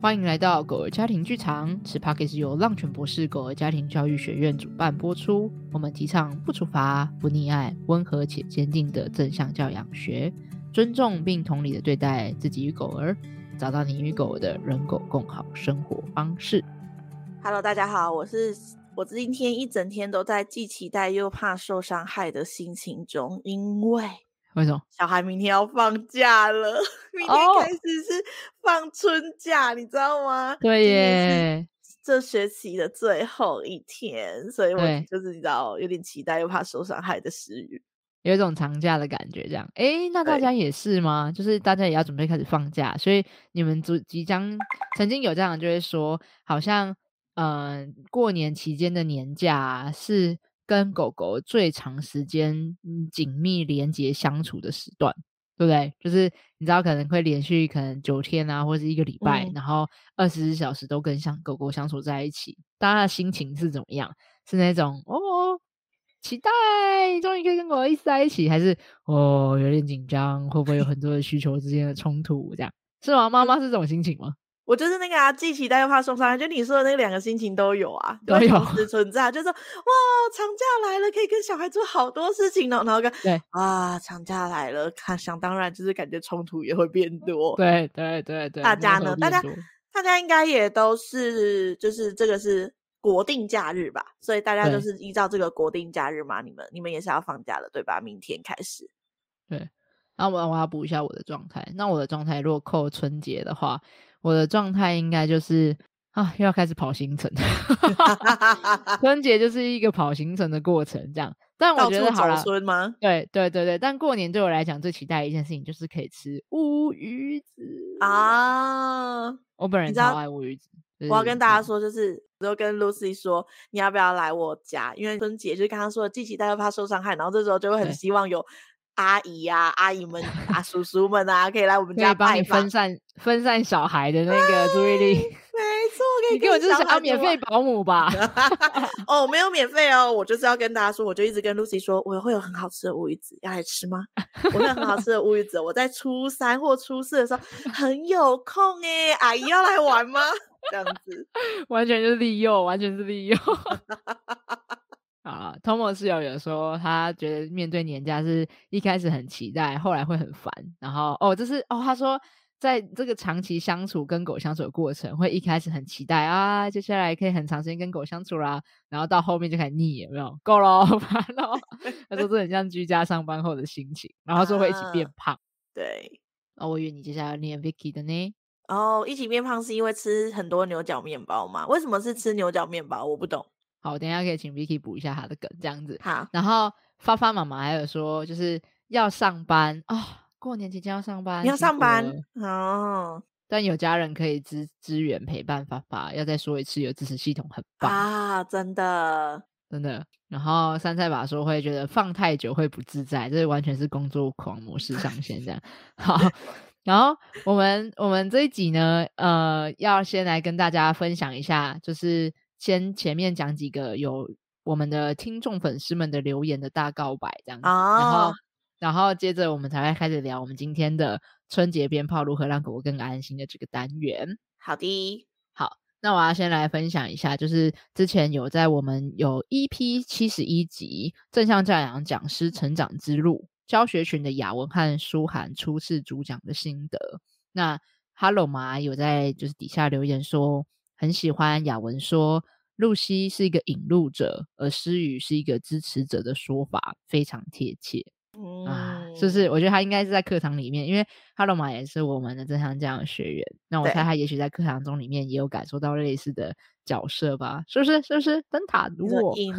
欢迎来到狗儿家庭剧场，此 Podcast 由浪犬博士狗儿家庭教育学院主办播出。我们提倡不处罚、不溺爱、温和且坚定的正向教养学，尊重并同理的对待自己与狗儿，找到你与狗的人狗共好生活方式。Hello，大家好，我是我今天一整天都在既期待又怕受伤害的心情中，因为。为什么？小孩明天要放假了，明天开始是放春假，oh. 你知道吗？对耶，这学期的最后一天，所以我就是你知道，有点期待又怕受伤害的时雨，有一种长假的感觉。这样，哎，那大家也是吗？就是大家也要准备开始放假，所以你们即即将曾经有这样，就会说，好像嗯、呃，过年期间的年假是。跟狗狗最长时间紧密连接相处的时段，对不对？就是你知道可能会连续可能九天啊，或者是一个礼拜，嗯、然后二十四小时都跟像狗狗相处在一起，大家的心情是怎么样？是那种哦，期待终于可以跟狗狗一起在一起，还是哦有点紧张，会不会有很多的需求之间的冲突？这样是吗？妈妈是这种心情吗？我就是那个啊，既期待又怕受伤害，就你说的那两个心情都有啊，都有同时存在。就是说哇，长假来了，可以跟小孩做好多事情呢。然后跟对啊，长假来了，看想当然就是感觉冲突也会变多。对对对对，大家呢，大家大家应该也都是，就是这个是国定假日吧？所以大家就是依照这个国定假日嘛。你们你们也是要放假的对吧？明天开始。对，然后我我要补一下我的状态。那我的状态如果扣春节的话。我的状态应该就是啊，又要开始跑行程。春节就是一个跑行程的过程，这样。但我觉得好了，吗？对对对对。但过年对我来讲最期待的一件事情就是可以吃乌鱼子啊！我本人超爱乌鱼子。我要跟大家说，就是我就跟 Lucy 说，你要不要来我家？因为春节就是刚刚说的，既期待又怕受伤害，然后这时候就会很希望有。阿姨呀、啊，阿姨们啊，叔叔们啊，可以来我们家帮你分散分散小孩的那个注意力。没错，可以你给我就是想要免费保姆吧？哦，没有免费哦，我就是要跟大家说，我就一直跟 Lucy 说，我会有很好吃的乌鱼子，要来吃吗？我会有很好吃的乌鱼子，我在初三或初四的时候很有空哎，阿姨要来玩吗？这样子，完全就是利诱，完全是利诱。啊，Tomo 室友有说，他觉得面对年假是一开始很期待，后来会很烦。然后哦，这是哦，他说在这个长期相处跟狗相处的过程，会一开始很期待啊，接下来可以很长时间跟狗相处啦。然后到后面就开始腻，有没有？够了，烦了。他说这很像居家上班后的心情。然后说会一起变胖。啊、对，哦，我以为你接下来要念 Vicky 的呢。哦，一起变胖是因为吃很多牛角面包吗？为什么是吃牛角面包？我不懂。好，我等一下可以请 Vicky 补一下他的梗，这样子。好，然后发发妈妈还有说，就是要上班啊、哦，过年期间要上班，你要上班哦。但有家人可以支支援陪伴发发，要再说一次，有支持系统很棒啊，真的真的。然后杉菜爸说会觉得放太久会不自在，这完全是工作狂模式上线这样。好，然后我们我们这一集呢，呃，要先来跟大家分享一下，就是。先前面讲几个有我们的听众粉丝们的留言的大告白这样子，哦、然后然后接着我们才会开始聊我们今天的春节鞭炮如何让狗狗更安心的这个单元。好的，好，那我要先来分享一下，就是之前有在我们有 EP 七十一集正向教养讲师成长之路教学群的雅文和书涵初次主讲的心得。那 Hello 妈有在就是底下留言说。很喜欢雅文说，露西是一个引路者，而诗雨是一个支持者的说法，非常贴切。嗯，啊，是不是？我觉得他应该是在课堂里面，因为哈罗玛也是我们的正向教养学员。那我猜他也许在课堂中里面也有感受到类似的角色吧？是不是？是不是？灯塔如果引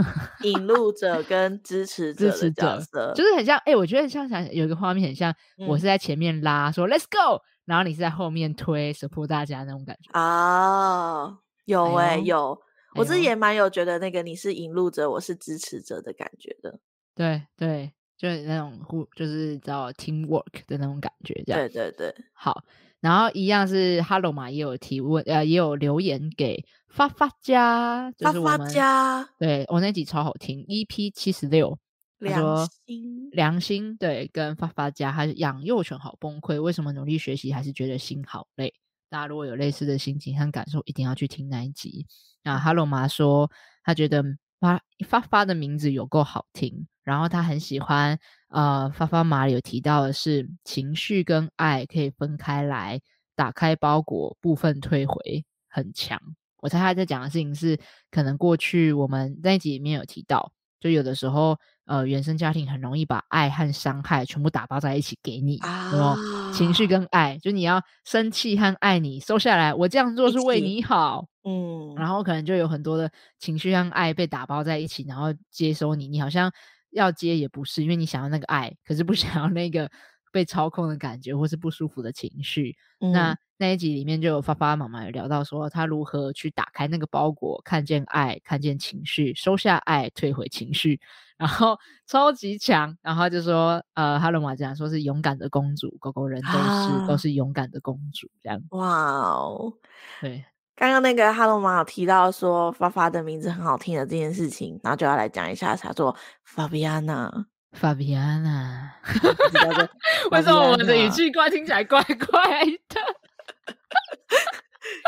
引路者跟支持者的角色，就是很像。哎、欸，我觉得很像想有一个画面，很像我是在前面拉，说 Let's go。然后你是在后面推 support 大家那种感觉啊、哦，有哎、欸哎、有，我自己也蛮有觉得那个你是引路者，我是支持者的感觉的。对对，就是那种互，就是叫 teamwork 的那种感觉，这样。对对对，好。然后一样是 Hello 嘛，也有提问，呃，也有留言给发发家，就是我们发发家，对我那集超好听，EP 七十六。良心，良心，对，跟发发家，还是养幼犬好崩溃，为什么努力学习还是觉得心好累？大家如果有类似的心情和感受，一定要去听那一集。那哈喽妈说，她觉得发发发的名字有够好听，然后她很喜欢。呃，发发妈有提到的是，情绪跟爱可以分开来，打开包裹，部分退回，很强。我猜他在讲的事情是，可能过去我们那一集里面有提到，就有的时候，呃，原生家庭很容易把爱和伤害全部打包在一起给你，然后、啊、情绪跟爱，就你要生气和爱你收下来，我这样做是为你好，嗯，然。后可能就有很多的情绪和爱被打包在一起，然后接收你，你好像。要接也不是，因为你想要那个爱，可是不想要那个被操控的感觉，或是不舒服的情绪。嗯、那那一集里面就有发发妈妈有聊到说，她如何去打开那个包裹，看见爱，看见情绪，收下爱，退回情绪，然后超级强。然后就说，呃，哈喽妈讲说是勇敢的公主，狗狗人都是、啊、都是勇敢的公主，这样。哇哦，对。刚刚那个哈喽妈有提到说发发的名字很好听的这件事情，然后就要来讲一下，Fabiana。为什么我们的语气 怪听起来怪怪的？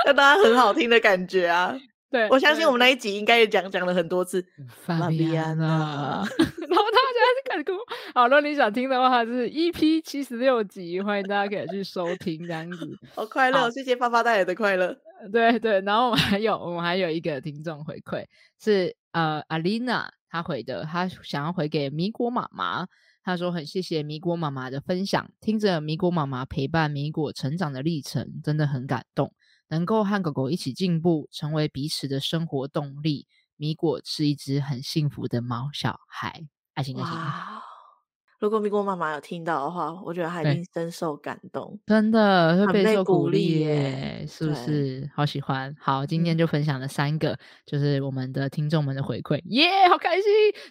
那当然很好听的感觉啊！对，我相信我们那一集应该也讲讲了很多次 Fabiana。然后他现在是开始跟我，好，如果你想听的话，就是 EP 七十六集，欢迎大家可以去收听这样子。好快乐，谢谢发发带来的快乐。对对，然后我们还有我们还有一个听众回馈是呃阿丽娜他回的，他想要回给米果妈妈，他说很谢谢米果妈妈的分享，听着米果妈妈陪伴米果成长的历程，真的很感动，能够和狗狗一起进步，成为彼此的生活动力，米果是一只很幸福的猫小孩，爱心爱心。如果米果妈妈有听到的话，我觉得她一定深受感动，真的会备受鼓励耶，是不是？好喜欢。好，今天就分享了三个，就是我们的听众们的回馈，耶、好开心！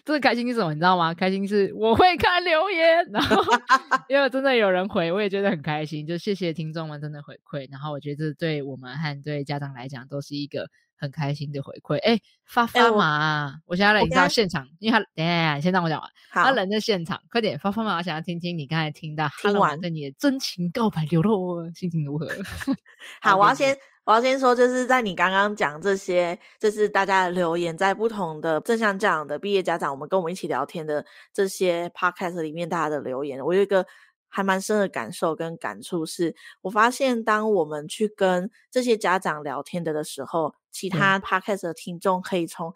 这个开心是什么？你知道吗？开心是我会看留言，然后 因为真的有人回，我也觉得很开心。就谢谢听众们真的回馈，然后我觉得这对我们和对家长来讲都是一个。很开心的回馈，哎、欸，发发妈，欸、我，我现在来，你知道现场，因为他，等一下，先让我讲完。好他人在现场，快点，发发嘛，我想要听听你刚才听到听完对你的真情告白流露，心情如何？好，我要先，我要先说，就是在你刚刚讲这些，就是大家的留言，在不同的正向教养的毕业家长，我们跟我们一起聊天的这些 podcast 里面，大家的留言，我有一个。还蛮深的感受跟感触是，我发现当我们去跟这些家长聊天的的时候，其他 podcast 的听众可以从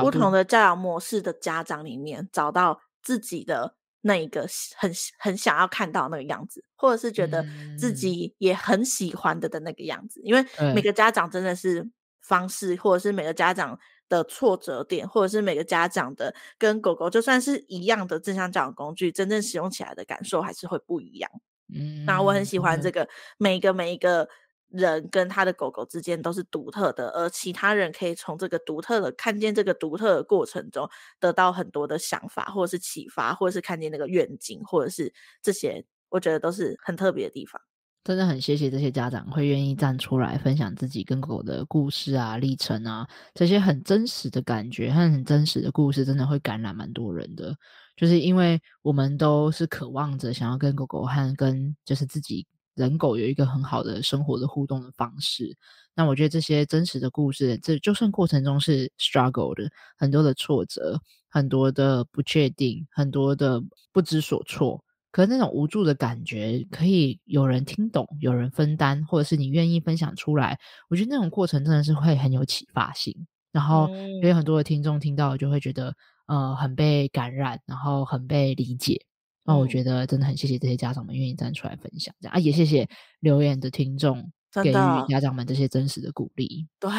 不同的教养模式的家长里面找到自己的那一个很很想要看到那个样子，或者是觉得自己也很喜欢的的那个样子，因为每个家长真的是方式，或者是每个家长。的挫折点，或者是每个家长的跟狗狗就算是一样的正向教养工具，真正使用起来的感受还是会不一样。嗯，那我很喜欢这个，每一个每一个人跟他的狗狗之间都是独特的，而其他人可以从这个独特的看见这个独特的过程中，得到很多的想法，或者是启发，或者是看见那个愿景，或者是这些，我觉得都是很特别的地方。真的很谢谢这些家长会愿意站出来分享自己跟狗的故事啊、历程啊，这些很真实的感觉和很真实的故事，真的会感染蛮多人的。就是因为我们都是渴望着想要跟狗狗和跟就是自己人狗有一个很好的生活的互动的方式。那我觉得这些真实的故事，这就算过程中是 struggle 的，很多的挫折，很多的不确定，很多的不知所措。可是那种无助的感觉，可以有人听懂，有人分担，或者是你愿意分享出来，我觉得那种过程真的是会很有启发性。然后，因为很多的听众听到就会觉得，呃，很被感染，然后很被理解。那我觉得真的很谢谢这些家长们愿意站出来分享，这样啊，也谢谢留言的听众给予家长们这些真实的鼓励。对，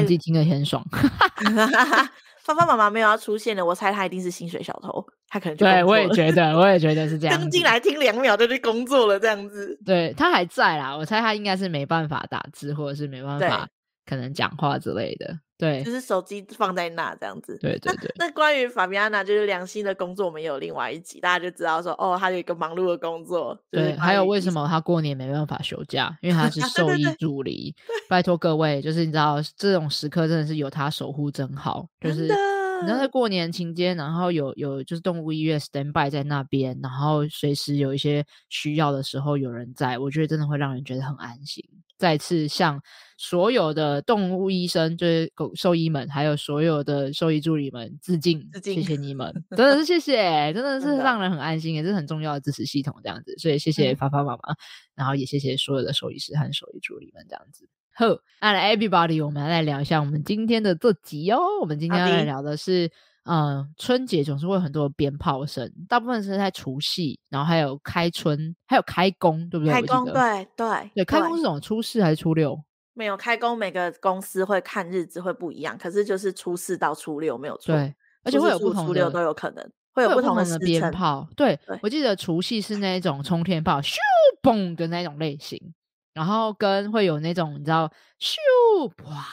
自己听得很爽。芳芳妈妈没有要出现的，我猜他一定是薪水小偷，他可能就对，我也觉得，我也觉得是 这样。刚进来听两秒就去工作了，这样子。对，他还在啦，我猜他应该是没办法打字，或者是没办法可能讲话之类的。对，就是手机放在那这样子。对对对。那，那关于法比安娜就是良心的工作，我们有另外一集，大家就知道说，哦，他有一个忙碌的工作。对，还有为什么他过年没办法休假？因为他是 兽医助理。拜托各位，就是你知道这种时刻真的是有他守护真好，就是你知道在过年期间，然后有有就是动物医院 stand by 在那边，然后随时有一些需要的时候有人在，我觉得真的会让人觉得很安心。再次向所有的动物医生，就是狗兽医们，还有所有的兽医助理们致敬，致敬，谢谢你们，真的是谢谢，真的是让人很安心，也是很重要的支持系统这样子，所以谢谢发发妈妈，嗯、然后也谢谢所有的兽医师和兽医助理们这样子。好，那来 everybody，我们来聊一下我们今天的这集哦。我们今天要来聊的是，嗯、呃，春节总是会有很多鞭炮声，大部分是在除夕，然后还有开春，还有开工，对不对？开工，对对对，开工是什么？初四还是初六？没有开工，每个公司会看日子会不一样，可是就是初四到初六没有错。对，而且会有不同的，初六都有可能会有不同的，的鞭炮。对，对我记得除夕是那一种冲天炮，咻嘣的那种类型。然后跟会有那种你知道，咻哇，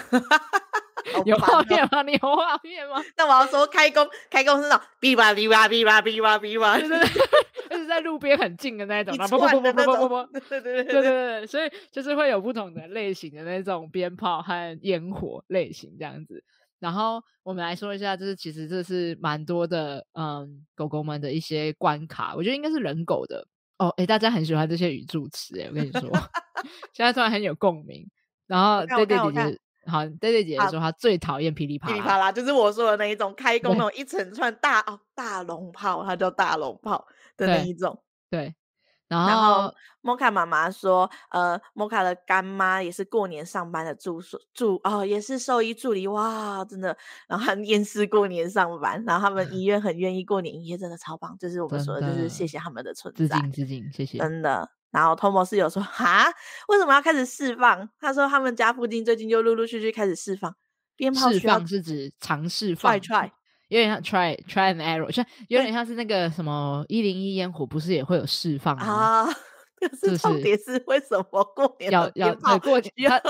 有画面吗？你有画面吗？那我要说开工，开工是那种哔吧哔吧哔吧哔吧哔吧，对对对，就是在路边很近的那种，不不不不不不不，对对对对对对，所以就是会有不同的类型的那种鞭炮和烟火类型这样子。然后我们来说一下，就是其实这是蛮多的，嗯，狗狗们的一些关卡，我觉得应该是人狗的。哦，哎，大家很喜欢这些语助词，哎，我跟你说，现在突然很有共鸣。然后对对姐姐，好，对对姐姐说她最讨厌噼里啪啦，噼里啪啦就是我说的那一种开工那种一整串大哦大龙炮，它叫大龙炮的那一种，对。对然后，莫卡妈妈说，呃，莫卡的干妈也是过年上班的助助哦，也是兽医助理哇，真的，然后很厌世过年上班，然后他们医 院很愿意过年营业，真的超棒，就是我们说的，就是谢谢他们的存在，致敬致敬，谢谢，真的。然后托莫斯有说，哈，为什么要开始释放？他说他们家附近最近就陆陆续续开始释放鞭炮，释放是指尝试放，try try。有点像 try try and error，像有点像是那个什么一零一烟火，不是也会有释放吗？啊，可是重点是为什么过年要要过年要他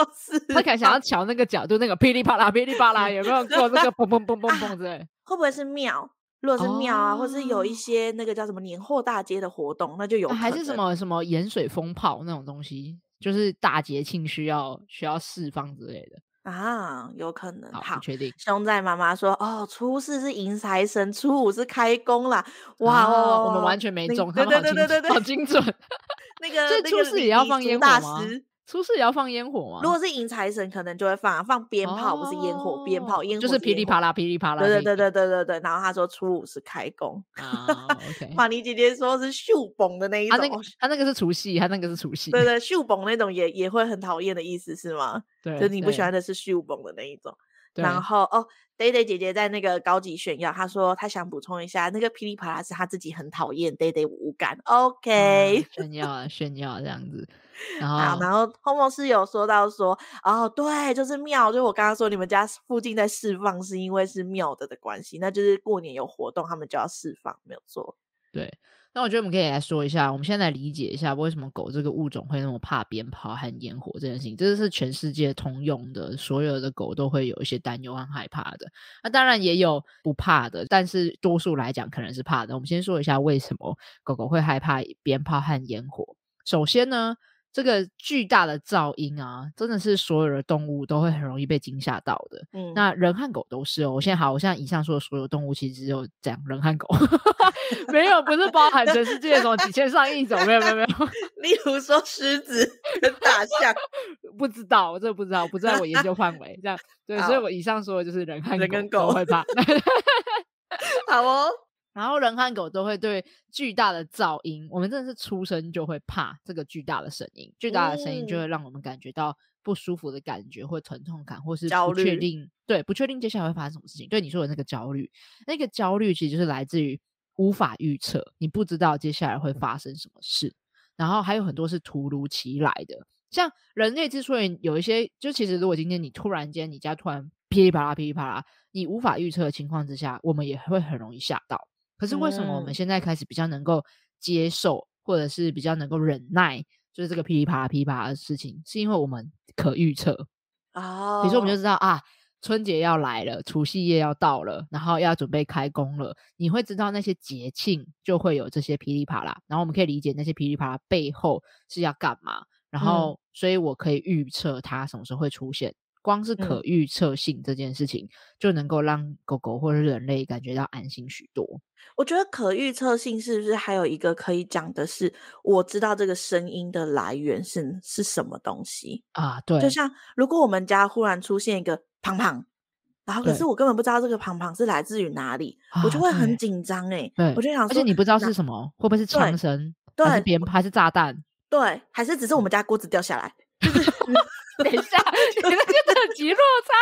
他可能想要瞧那个角度，那个噼里啪啦噼里啪啦，有没有做那个嘣嘣嘣嘣嘣之类？会不会是庙？如果是庙啊，或是有一些那个叫什么年货大街的活动，那就有还是什么什么盐水风炮那种东西，就是大节庆需要需要释放之类的。啊，有可能。好，确定。熊仔妈妈说：“哦，初四是迎财神，初五是开工啦。”哇哦，我们完全没中，对对对对对对，好精准。那个，所以初四也要放烟火吗？初四也要放烟火吗？如果是迎财神，可能就会放啊放鞭炮，不是烟火，鞭炮烟火就是噼里啪啦噼里啪啦。对对对对对对对。然后他说初五是开工。啊，OK。玛尼姐姐说是秀崩的那一种，他那个他那个是除夕，他那个是除夕。对对，秀崩那种也也会很讨厌的意思是吗？对，就你不喜欢的是秀崩的那一种。然后哦，Day Day 姐姐在那个高级炫耀，她说她想补充一下，那个噼里啪啦是她自己很讨厌，Day Day 无感。OK，炫耀啊炫耀这样子。然后，好，然后 Homo 是有说到说，哦，对，就是庙，就我刚刚说你们家附近在释放，是因为是庙的的关系，那就是过年有活动，他们就要释放，没有错。对，那我觉得我们可以来说一下，我们现在来理解一下为什么狗这个物种会那么怕鞭炮和烟火这件事情，这是全世界通用的，所有的狗都会有一些担忧和害怕的。那当然也有不怕的，但是多数来讲可能是怕的。我们先说一下为什么狗狗会害怕鞭炮和烟火。首先呢。这个巨大的噪音啊，真的是所有的动物都会很容易被惊吓到的。嗯，那人和狗都是哦。我现在好，我现在以上说的所有动物，其实只有讲人和狗，没有，不是包含全世界什么几千上亿种，没有，没有，没有。例如说狮子跟大象，不知道，我真的不知道，不在我研究范围。这样对，所以我以上说的就是人和狗，人跟狗会怕。好哦。然后人和狗都会对巨大的噪音，我们真的是出生就会怕这个巨大的声音，巨大的声音就会让我们感觉到不舒服的感觉，或疼痛感，或是不确定，对，不确定接下来会发生什么事情。对你说的那个焦虑，那个焦虑其实就是来自于无法预测，你不知道接下来会发生什么事。然后还有很多是突如其来的，像人类之所以有一些，就其实如果今天你突然间你家突然噼里啪啦噼里啪啦，你无法预测的情况之下，我们也会很容易吓到。可是为什么我们现在开始比较能够接受，或者是比较能够忍耐，就是这个噼里啪啦噼里啪啦的事情，是因为我们可预测啊。比如说，我们就知道啊，春节要来了，除夕夜要到了，然后要准备开工了。你会知道那些节庆就会有这些噼里啪啦，然后我们可以理解那些噼里啪啦背后是要干嘛。然后，所以我可以预测它什么时候会出现。光是可预测性这件事情，嗯、就能够让狗狗或者是人类感觉到安心许多。我觉得可预测性是不是还有一个可以讲的是，我知道这个声音的来源是是什么东西啊？对，就像如果我们家忽然出现一个胖胖，然后可是我根本不知道这个胖胖是来自于哪里，我就会很紧张哎。对，我就想说，而且你不知道是什么，会不会是枪声？对，还是鞭炮？还是炸弹？对，还是只是我们家锅子掉下来？等一下，你们就等级落差。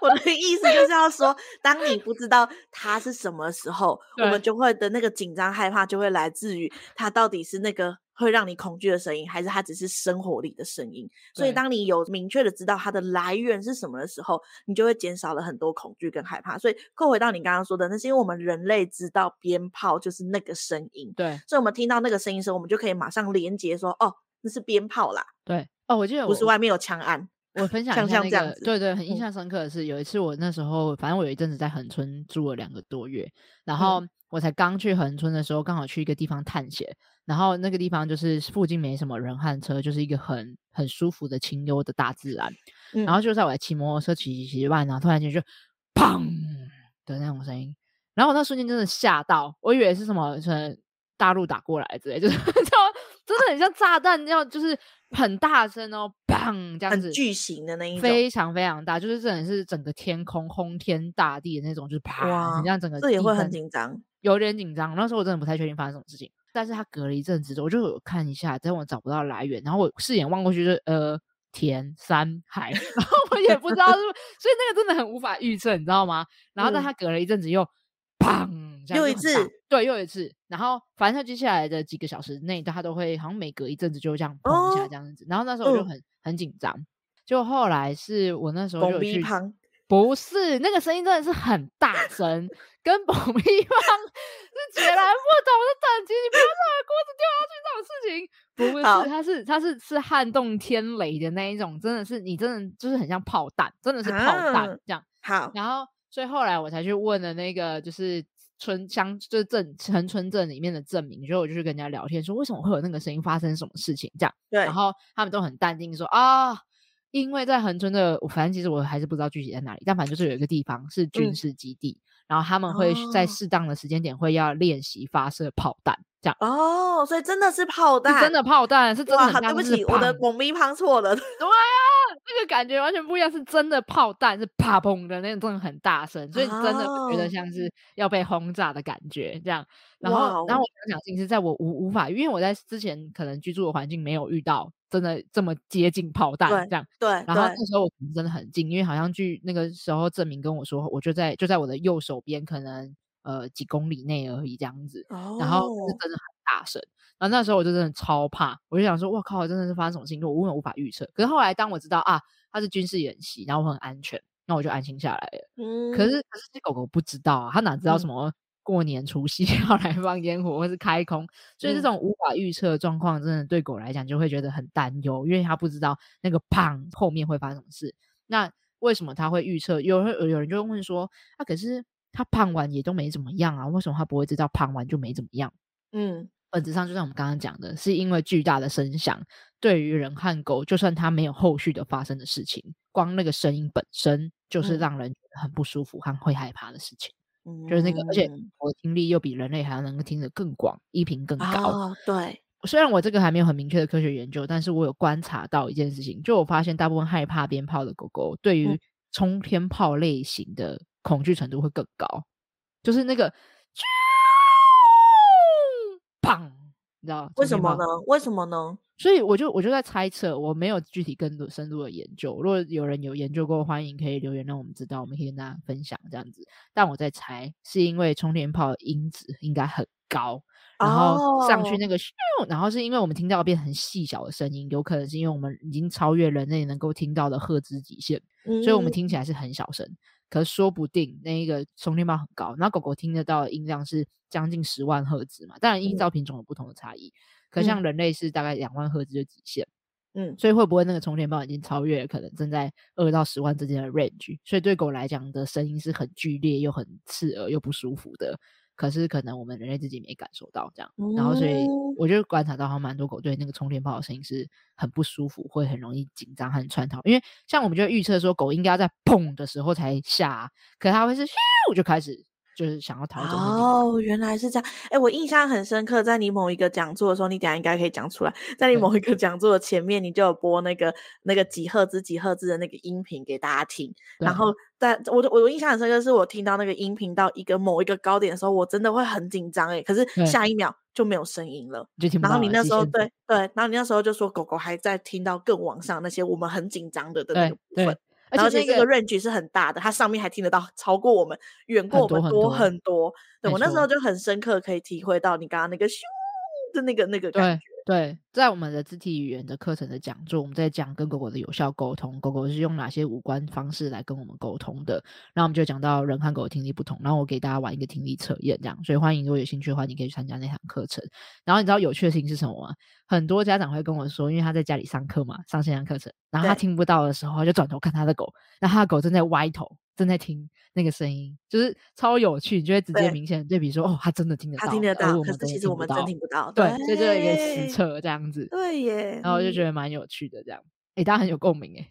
我的意思就是要说，当你不知道它是什么时候，我们就会的那个紧张害怕，就会来自于它到底是那个会让你恐惧的声音，还是它只是生活里的声音。所以，当你有明确的知道它的来源是什么的时候，你就会减少了很多恐惧跟害怕。所以，扣回到你刚刚说的，那是因为我们人类知道鞭炮就是那个声音，对，所以我们听到那个声音的时候，我们就可以马上连接说，哦，那是鞭炮啦。对，哦，我记得不是外面有枪案。我分享一下那个，对对，很印象深刻的是，有一次我那时候，反正我有一阵子在恒春住了两个多月，然后我才刚去恒春的时候，刚好去一个地方探险，然后那个地方就是附近没什么人和车，就是一个很很舒服的清幽的大自然，然后。就在我骑摩托车骑骑骑一半，然后突然间就砰！的那种声音，然后我那瞬间真的吓到，我以为是什么，是大陆打过来之类，就是 真的很像炸弹，要就是。很大声哦，砰！这样子，巨型的那一种，非常非常大，就是真的是整个天空轰天大地的那种，就是啪，你这样整个，这也会很紧张，有点紧张。那时候我真的不太确定发生什么事情，但是他隔了一阵子我就有看一下，但我找不到来源，然后我视眼望过去就，就呃田山海，然后我也不知道是，所以那个真的很无法预测，你知道吗？然后但他隔了一阵子又。砰！又一次，对，又一次。然后，反正他接下来的几个小时内，他都会好像每隔一阵子就这样砰一下这样子。哦、然后那时候我就很、嗯、很紧张。就后来是我那时候就去，不是那个声音真的是很大声，跟爆米花是截然不同的等级。你不要把锅子掉下去这种事情，不是，好它是它是是撼动天雷的那一种，真的是你真的就是很像炮弹，真的是炮弹、啊、这样。好，然后。所以后来我才去问了那个，就是村乡，就是镇城村镇里面的证明，所以我就去跟人家聊天，说为什么会有那个声音，发生什么事情这样。对，然后他们都很淡定说啊，因为在横村的，反正其实我还是不知道具体在哪里，但反正就是有一个地方是军事基地，嗯、然后他们会在适当的时间点会要练习发射炮弹。这样哦，所以真的是炮弹，真的炮弹是真的很。对不起，我的猛咪胖错了。对啊，这个感觉完全不一样，是真的炮弹，是啪砰的那种，真的很大声，所以真的觉得像是要被轰炸的感觉。这样，然后，然后我想讲，其实在我无无法，因为我在之前可能居住的环境没有遇到真的这么接近炮弹这样。对，然后那时候我真的很近，因为好像据那个时候证明跟我说，我就在就在我的右手边，可能。呃，几公里内而已，这样子，oh. 然后是真的很大声，然后那时候我就真的超怕，我就想说，我靠，真的是发生什么事情，我根本无法预测。可是后来当我知道啊，它是军事演习，然后我很安全，那我就安心下来了。嗯，可是可是这狗狗不知道啊，它哪知道什么过年除夕 要来放烟火或是开空，所以这种无法预测的状况，真的对狗来讲就会觉得很担忧，因为它不知道那个砰后面会发生什么事。那为什么它会预测？有人有人就会问说，啊，可是。他胖完也都没怎么样啊，为什么他不会知道胖完就没怎么样？嗯，本质上就像我们刚刚讲的，是因为巨大的声响对于人和狗，就算它没有后续的发生的事情，光那个声音本身就是让人觉得很不舒服和会害怕的事情。嗯，就是那个，而且我听力又比人类还要能够听得更广，音频更高。哦，对，虽然我这个还没有很明确的科学研究，但是我有观察到一件事情，就我发现大部分害怕鞭炮的狗狗，对于冲天炮类型的。恐惧程度会更高，就是那个，砰，你知道为什么呢？为什么呢？所以我就我就在猜测，我没有具体更多深入的研究。如果有人有研究过，欢迎可以留言让我们知道，我们可以跟大家分享这样子。但我在猜，是因为冲天炮的音质应该很高，然后上去那个，oh. 然后是因为我们听到变很细小的声音，有可能是因为我们已经超越人类能够听到的赫兹极限，嗯、所以我们听起来是很小声。可是说不定那一个充电宝很高，然后狗狗听得到的音量是将近十万赫兹嘛？当然，依照品种有不同的差异。嗯、可像人类是大概两万赫兹的极限，嗯，所以会不会那个充电宝已经超越了可能正在二到十万之间的 range？所以对狗来讲的声音是很剧烈又很刺耳又不舒服的。可是可能我们人类自己没感受到这样。然后所以我就观察到，好像蛮多狗对那个冲天炮的声音是很不舒服，会很容易紧张和窜逃。因为像我们就预测说，狗应该要在砰的时候才下，可是它会是咻就开始。就是想要逃走哦，原来是这样。哎、欸，我印象很深刻，在你某一个讲座的时候，你等下应该可以讲出来。在你某一个讲座的前面，你就有播那个那个几赫兹几赫兹的那个音频给大家听。然后在我的我印象很深刻，是我听到那个音频到一个某一个高点的时候，我真的会很紧张。哎，可是下一秒就没有声音了。就听不到。然后你那时候对对，然后你那时候就说狗狗还在听到更往上那些我们很紧张的的那个部分。而且这个 range 是很大的，它上面还听得到超过我们，远过我们多很多。对，我那时候就很深刻，可以体会到你刚刚那个咻的那个那个感觉。对，在我们的肢体语言的课程的讲座，我们在讲跟狗狗的有效沟通，狗狗是用哪些五官方式来跟我们沟通的。然后我们就讲到人和狗的听力不同，然后我给大家玩一个听力测验，这样。所以欢迎如果有兴趣的话，你可以去参加那堂课程。然后你知道有趣的事情是什么吗？很多家长会跟我说，因为他在家里上课嘛，上线上课程，然后他听不到的时候，他就转头看他的狗，然后他的狗正在歪头。正在听那个声音，就是超有趣，你就会直接明显对比说，哦，他真的听得到，他听得到，可是其实我们真听不到，对，所以一个实。测这样子，对耶，然后我就觉得蛮有趣的这样，哎，大家很有共鸣哎，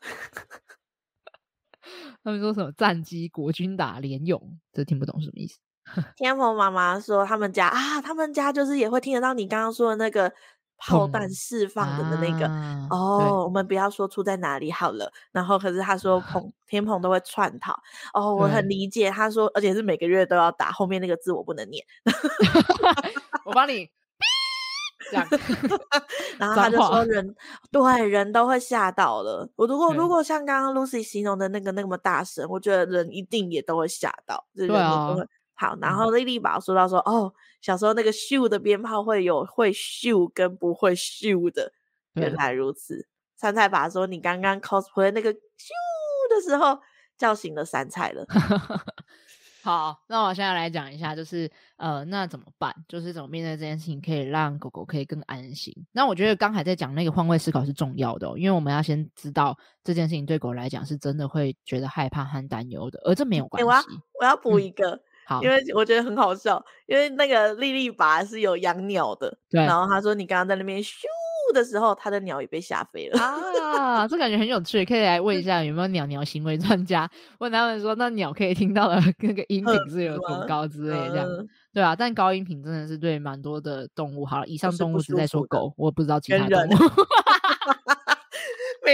他们说什么战机国军打联勇，这听不懂什么意思。天蓬妈妈说他们家啊，他们家就是也会听得到你刚刚说的那个。炮弹释放的的那个、啊、哦，我们不要说出在哪里好了。然后可是他说鹏天鹏都会串逃哦，我很理解。他说，而且是每个月都要打，后面那个字我不能念。我帮你 这样。然后他就说人对人都会吓到了。我如果如果像刚刚 Lucy 形容的那个那么大声，我觉得人一定也都会吓到。对啊。好，然后莉莉宝说到说、嗯、哦。小时候那个咻的鞭炮会有会咻跟不会咻的，原来如此。杉菜爸说：“你刚刚 cosplay 那个咻的时候叫醒了杉菜了。”好，那我现在来讲一下，就是呃，那怎么办？就是怎么面对这件事情，可以让狗狗可以更安心。那我觉得刚才在讲那个换位思考是重要的、哦，因为我们要先知道这件事情对狗来讲是真的会觉得害怕和担忧的，而这没有关系。欸、我要我要补一个。嗯好，因为我觉得很好笑，因为那个莉莉爸是有养鸟的，对，然后他说你刚刚在那边咻的时候，他的鸟也被吓飞了啊，这感觉很有趣，可以来问一。下有没有鸟鸟行为专家，问他们说那鸟可以听到的那个音频是有多高之类这样，嗯、对啊，但高音频真的是对蛮多的动物，好了，以上动物只在说狗，我不知道其他动物。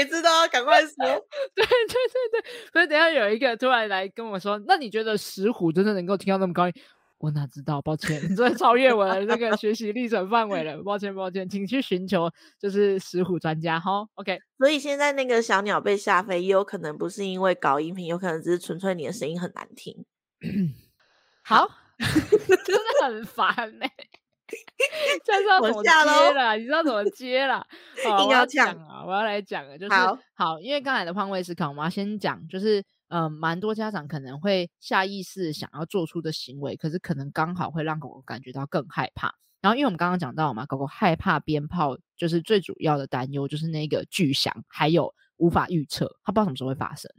每次都要赶快说，对对对对，所以等下有一个突然来跟我说，那你觉得石虎真的能够听到那么高音？我哪知道，抱歉，你真的超越我的那个学习历程范围了，抱歉抱歉，请去寻求就是石虎专家哈。OK，所以现在那个小鸟被吓飞，也有可能不是因为搞音频，有可能只是纯粹你的声音很难听。好，真的很烦呢、欸。这是要怎么接了？你知道怎么接了？好，我要讲啊！我要来讲了，就是好，好，因为刚才的换位思考，我们要先讲，就是呃，蛮多家长可能会下意识想要做出的行为，可是可能刚好会让狗狗感觉到更害怕。然后，因为我们刚刚讲到嘛，狗狗害怕鞭炮，就是最主要的担忧就是那个巨响，还有无法预测，它不知道什么时候会发生，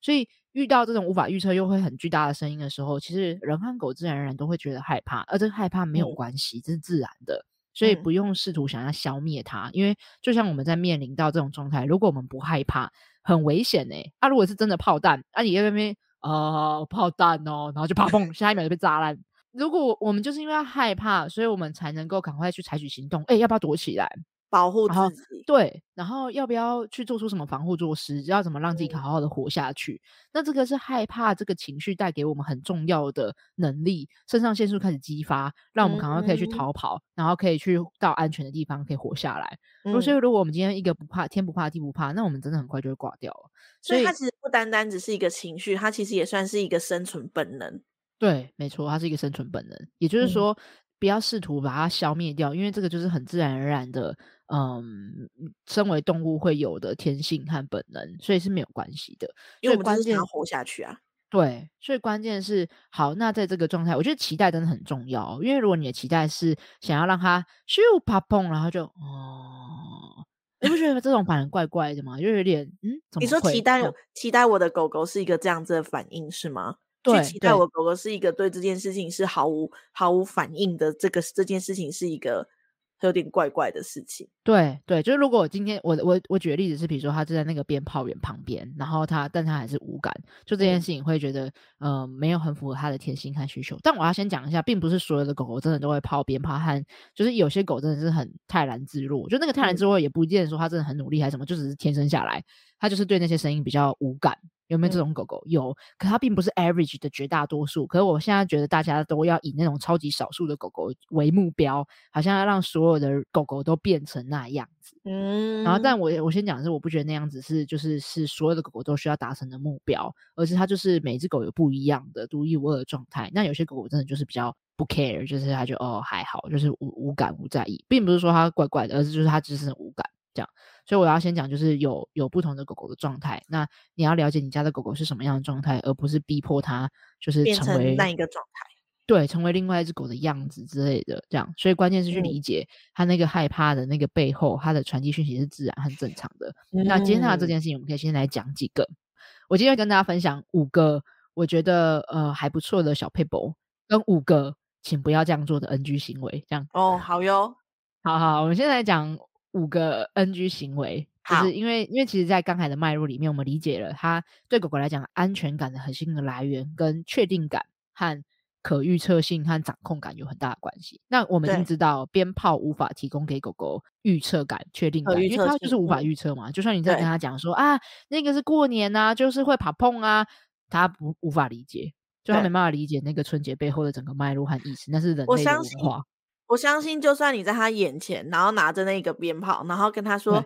所以。遇到这种无法预测又会很巨大的声音的时候，其实人和狗自然而然都会觉得害怕，而这个害怕没有关系，嗯、这是自然的，所以不用试图想要消灭它。嗯、因为就像我们在面临到这种状态，如果我们不害怕，很危险呢、欸。啊，如果是真的炮弹，啊，你在那边呃炮弹哦，然后就啪砰，下一秒就被炸烂。如果我们就是因为要害怕，所以我们才能够赶快去采取行动。哎，要不要躲起来？保护自己，对，然后要不要去做出什么防护措施？要怎么让自己好好的活下去？嗯、那这个是害怕这个情绪带给我们很重要的能力，肾上腺素开始激发，让我们赶快可以去逃跑，嗯、然后可以去到安全的地方可以活下来。嗯、所以，如果我们今天一个不怕天不怕地不怕，那我们真的很快就会挂掉了。所以，它其实不单单只是一个情绪，它其实也算是一个生存本能。对，没错，它是一个生存本能。也就是说，嗯、不要试图把它消灭掉，因为这个就是很自然而然的。嗯，身为动物会有的天性和本能，所以是没有关系的。因为我们关键要活下去啊。对，所以关键是好。那在这个状态，我觉得期待真的很重要。因为如果你的期待是想要让它咻啪砰，然后就哦，你不觉得这种反应怪怪的吗？就有点嗯？你说期待期待我的狗狗是一个这样子的反应是吗？去期待我狗狗是一个对这件事情是毫无毫无反应的，这个这件事情是一个。有点怪怪的事情，对对，就是如果我今天我我我举的例子是，比如说他就在那个鞭炮园旁边，然后他但他还是无感，就这件事情会觉得、嗯、呃没有很符合他的天性和需求。但我要先讲一下，并不是所有的狗狗真的都会抛鞭炮，和就是有些狗真的是很泰然自若，就那个泰然自若也不见得说它真的很努力还是什么，就只是天生下来，他就是对那些声音比较无感。有没有这种狗狗？嗯、有，可它并不是 average 的绝大多数。可是我现在觉得大家都要以那种超级少数的狗狗为目标，好像要让所有的狗狗都变成那样子。嗯，然后但我我先讲的是，我不觉得那样子是就是是所有的狗狗都需要达成的目标，而是它就是每只狗有不一样的独一无二的状态。那有些狗狗真的就是比较不 care，就是它就哦还好，就是无无感无在意，并不是说它怪怪的，而是就是它只是很无感。这样，所以我要先讲，就是有有不同的狗狗的状态。那你要了解你家的狗狗是什么样的状态，而不是逼迫它就是成为变成那一个状态，对，成为另外一只狗的样子之类的。这样，所以关键是去理解它那个害怕的那个背后，它的传递讯息是自然和正常的。嗯、那接下来这件事情，我们可以先来讲几个。我今天会跟大家分享五个我觉得呃还不错的小撇步，跟五个请不要这样做的 NG 行为。这样哦，好哟，好好，我们现在来讲。五个 NG 行为，就是因为因为其实，在刚才的脉络里面，我们理解了它对狗狗来讲安全感的核心的来源，跟确定感和可预测性和掌控感有很大的关系。那我们已经知道，鞭炮无法提供给狗狗预测感、确定感，因为它就是无法预测嘛。就算你在跟他讲说啊，那个是过年啊，就是会跑碰啊，他不无法理解，就他没办法理解那个春节背后的整个脉络和意思，那是人类的文化。我相信，就算你在他眼前，然后拿着那个鞭炮，然后跟他说：“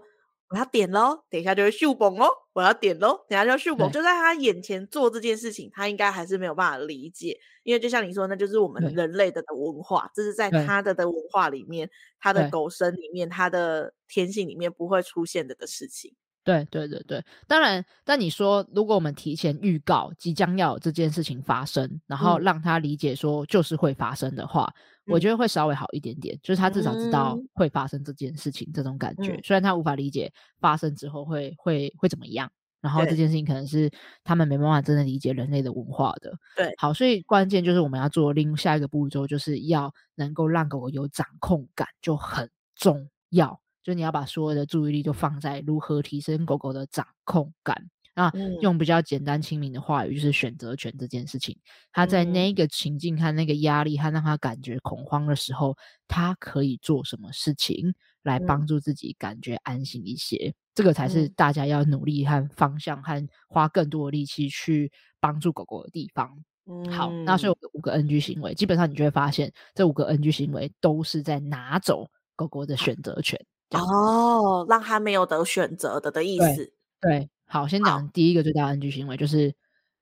我要点喽，等一下就会秀蹦哦，我要点喽，等一下就秀蹦。”就在他眼前做这件事情，他应该还是没有办法理解，因为就像你说，那就是我们人类的的文化，这是在他的的文化里面，他的狗生里面，他的天性里面不会出现的的事情。对对对对，当然，但你说，如果我们提前预告即将要有这件事情发生，然后让他理解说就是会发生的话。嗯我觉得会稍微好一点点，就是他至少知道会发生这件事情，嗯、这种感觉。虽然他无法理解发生之后会会会怎么样，然后这件事情可能是他们没办法真的理解人类的文化的。对，好，所以关键就是我们要做另下一个步骤，就是要能够让狗狗有掌控感，就很重要。就你要把所有的注意力都放在如何提升狗狗的掌控感。那用比较简单亲民的话语，就是选择权这件事情。他在那个情境和那个压力，和让他感觉恐慌的时候，他可以做什么事情来帮助自己感觉安心一些？这个才是大家要努力和方向，和花更多的力气去帮助狗狗的地方。好，那所以五个 NG 行为，基本上你就会发现，这五个 NG 行为都是在拿走狗狗的选择权。哦，让他没有得选择的的意思。对。对好，先讲第一个最大的 NG 行为，就是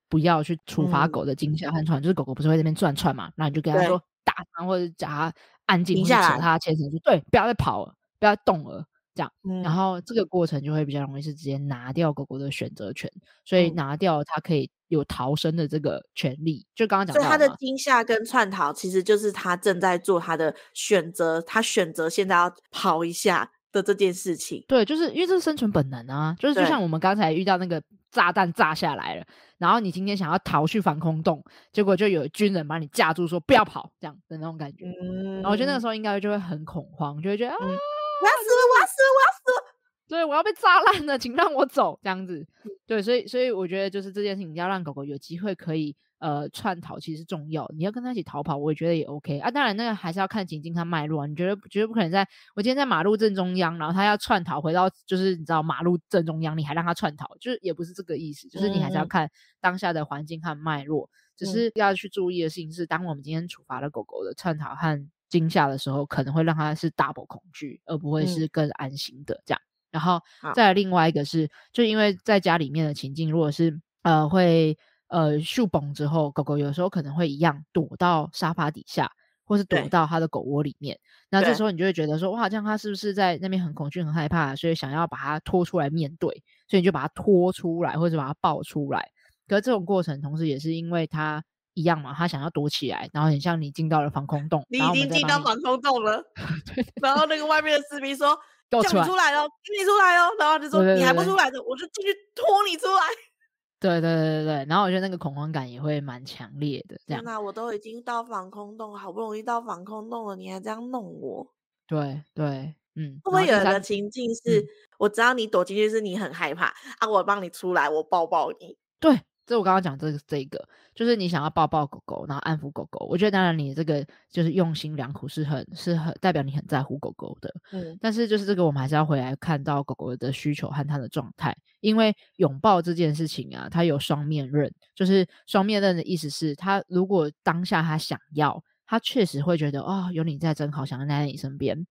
不要去处罚狗的惊吓和窜，就是狗狗不是会在那边转串嘛，然后你就跟他说打它或者叫它安静，或者扯他牵绳，就对，不要再跑了，不要再动了，这样，嗯，然后这个过程就会比较容易是直接拿掉狗狗的选择权，所以拿掉它可以有逃生的这个权利。就刚刚讲，所以他的惊吓跟窜逃，其实就是它正在做它的选择，它选择现在要跑一下。的这件事情，对，就是因为这是生存本能啊，就是就像我们刚才遇到那个炸弹炸下来了，然后你今天想要逃去防空洞，结果就有军人把你架住，说不要跑，这样的那种感觉。嗯，然后我觉得那个时候应该就会很恐慌，就会觉得、嗯、啊，我要死了，我要死了，我要死了。对，我要被炸烂了，请让我走，这样子。对，所以所以我觉得就是这件事情，要让狗狗有机会可以呃窜逃，其实是重要。你要跟它一起逃跑，我也觉得也 OK 啊。当然，那个还是要看情境和脉络啊。你觉得绝对不可能在我今天在马路正中央，然后它要窜逃回到就是你知道马路正中央，你还让它窜逃，就是也不是这个意思。就是你还是要看当下的环境和脉络。嗯、只是要去注意的事情是，当我们今天处罚了狗狗的窜逃和惊吓的时候，可能会让它是 double 恐惧，而不会是更安心的这样。然后再来另外一个是，就因为在家里面的情境，如果是呃会呃树崩之后，狗狗有时候可能会一样躲到沙发底下，或是躲到它的狗窝里面。那这时候你就会觉得说，哇，这样它是不是在那边很恐惧、很害怕，所以想要把它拖出来面对，所以你就把它拖出来，或者把它抱出来。可是这种过程，同时也是因为它一样嘛，它想要躲起来，然后很像你进到了防空洞，你已经进到防空洞了，对，然后那个外面的士兵说。叫你出来哦，你出来哦，然后就说你还不出来的，我就进去 拖你出来。对对对对对，然后我觉得那个恐慌感也会蛮强烈的。这样，那我都已经到防空洞，好不容易到防空洞了，你还这样弄我？对对，嗯。会不会有一个情境是，嗯、我知道你躲进去是你很害怕啊，我帮你出来，我抱抱你。对。这我刚刚讲这个这个，就是你想要抱抱狗狗，然后安抚狗狗。我觉得当然你这个就是用心良苦，是很是很代表你很在乎狗狗的。嗯，但是就是这个我们还是要回来看到狗狗的需求和它的状态，因为拥抱这件事情啊，它有双面刃。就是双面刃的意思是，它如果当下它想要，它确实会觉得哦，有你在真好，想要待在你身边。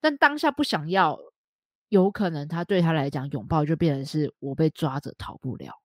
但当下不想要，有可能它对他来讲，拥抱就变成是我被抓着逃不了。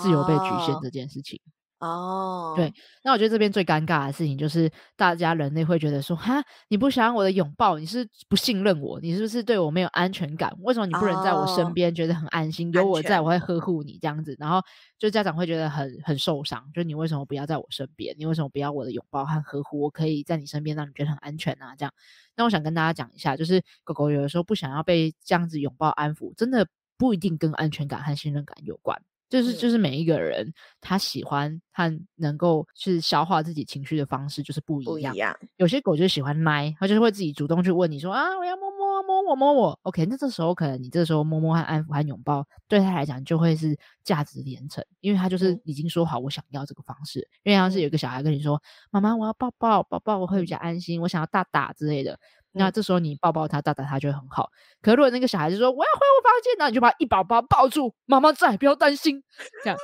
自由被局限这件事情哦，对，那我觉得这边最尴尬的事情就是，大家人类会觉得说，哈，你不想要我的拥抱，你是不信任我，你是不是对我没有安全感？为什么你不能在我身边，觉得很安心，有我在，我会呵护你这样子？然后就家长会觉得很很受伤，就你为什么不要在我身边？你为什么不要我的拥抱和呵护？我可以在你身边，让你觉得很安全啊，这样。那我想跟大家讲一下，就是狗狗有的时候不想要被这样子拥抱安抚，真的不一定跟安全感和信任感有关。就是就是每一个人他喜欢和能够去消化自己情绪的方式就是不一样。不一样。有些狗就喜欢奶，它就是会自己主动去问你说啊，我要摸摸摸我摸我。OK，那这时候可能你这时候摸摸和安抚和拥抱对他来讲就会是价值连城，因为他就是已经说好我想要这个方式。因为要是有一个小孩跟你说妈妈我要抱抱抱抱我会比较安心，我想要大大之类的。那这时候你抱抱他、打打他就会很好。可如果那个小孩子说我要回我房间，那你就把他一把把他抱住，妈妈在，不要担心。这样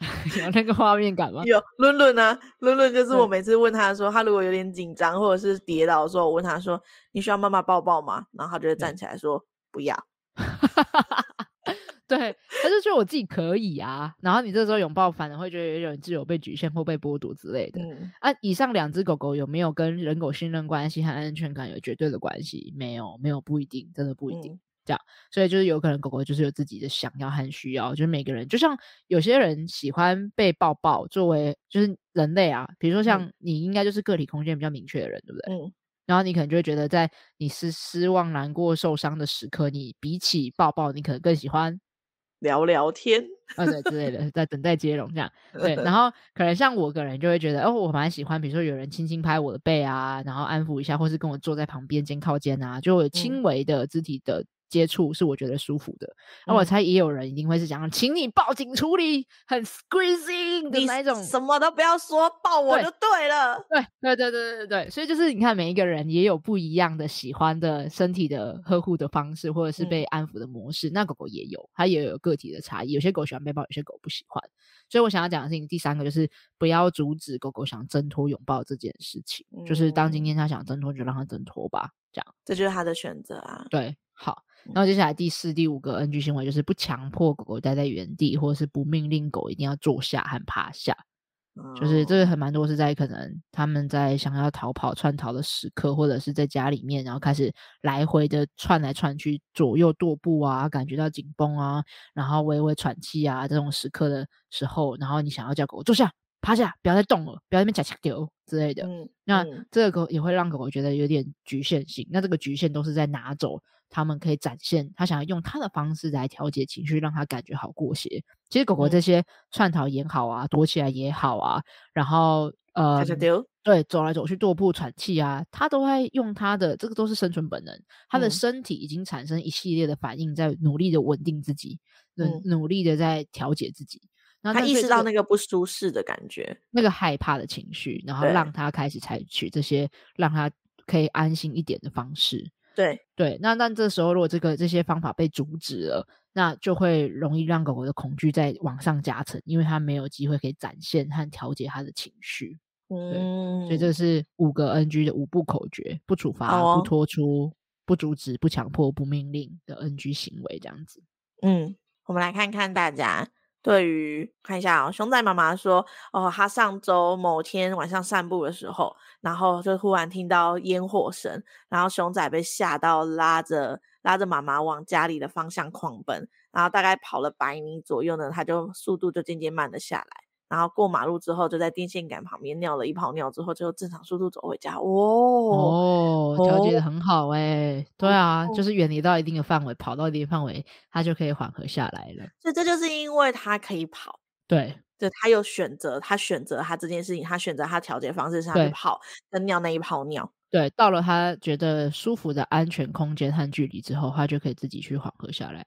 有那个画面感吗？有。伦伦啊，伦伦就是我每次问他说，他如果有点紧张或者是跌倒的时候，我问他说，你需要妈妈抱抱吗？然后他就会站起来说不要。对，他就觉得我自己可以啊，然后你这时候拥抱，反而会觉得有点自由被局限或被剥夺之类的。嗯、啊，以上两只狗狗有没有跟人狗信任关系和安全感有绝对的关系？没有，没有，不一定，真的不一定。嗯、这样，所以就是有可能狗狗就是有自己的想要和需要，就是每个人，就像有些人喜欢被抱抱，作为就是人类啊，比如说像你应该就是个体空间比较明确的人，对不对？嗯。然后你可能就会觉得，在你是失望、难过、受伤的时刻，你比起抱抱，你可能更喜欢。聊聊天，啊对之类的，在等待接龙这样，对。然 后可能像我个人就会觉得，哦，我蛮喜欢，比如说有人轻轻拍我的背啊，然后安抚一下，或是跟我坐在旁边肩靠肩啊，就有轻微的肢体的。接触是我觉得舒服的，那、嗯、我猜也有人一定会是讲，请你报警处理，很 squeezing 的那种，什么都不要说，抱我就对了。对对对对对对，所以就是你看每一个人也有不一样的喜欢的身体的呵护的方式，或者是被安抚的模式。嗯、那狗狗也有，它也有个体的差异，有些狗喜欢被抱，有些狗不喜欢。所以我想要讲的事情，第三个就是不要阻止狗狗想挣脱拥抱这件事情，嗯、就是当今天它想挣脱，就让它挣脱吧，这样，这就是它的选择啊。对，好。然后接下来第四、第五个 NG 行为就是不强迫狗狗待在原地，或者是不命令狗一定要坐下和趴下。就是这个很蛮多是在可能他们在想要逃跑、窜逃的时刻，或者是在家里面，然后开始来回的窜来窜去、左右踱步啊，感觉到紧绷啊，然后微微喘气啊这种时刻的时候，然后你想要叫狗狗坐下、趴下，不要再动了，不要在那边夹夹丢之类的。嗯、那这个狗也会让狗狗觉得有点局限性。那这个局限都是在拿走。他们可以展现他想要用他的方式来调节情绪，让他感觉好过些。其实狗狗这些串逃也好啊，躲起来也好啊，然后呃，对，走来走去踱步喘气啊，它都会用它的这个都是生存本能。它的身体已经产生一系列的反应，在努力的稳定自己，嗯，努力的在调节自己。然后他意识到那个不舒适的感觉，那个害怕的情绪，然后让他开始采取这些让他可以安心一点的方式。对对，那那这时候如果这个这些方法被阻止了，那就会容易让狗狗的恐惧再往上加成，因为它没有机会可以展现和调节它的情绪。嗯，所以这是五个 NG 的五步口诀：不处罚、哦、不拖出、不阻止、不强迫、不命令的 NG 行为，这样子。嗯，我们来看看大家。对于看一下哦，熊仔妈妈说，哦，他上周某天晚上散步的时候，然后就忽然听到烟火声，然后熊仔被吓到，拉着拉着妈妈往家里的方向狂奔，然后大概跑了百米左右呢，他就速度就渐渐慢了下来，然后过马路之后就在电线杆旁边尿了一泡尿之后，就正常速度走回家。哦哦，调节的很好哎、欸，对啊，哦、就是远离到一定的范围，跑到一定的范围，它就可以缓和下来了。所以这就是因为它可以跑，对。对，他有选择，他选择他这件事情，他选择他调节方式是他去跑跟尿那一泡尿。对，到了他觉得舒服的安全空间和距离之后，他就可以自己去缓和下来。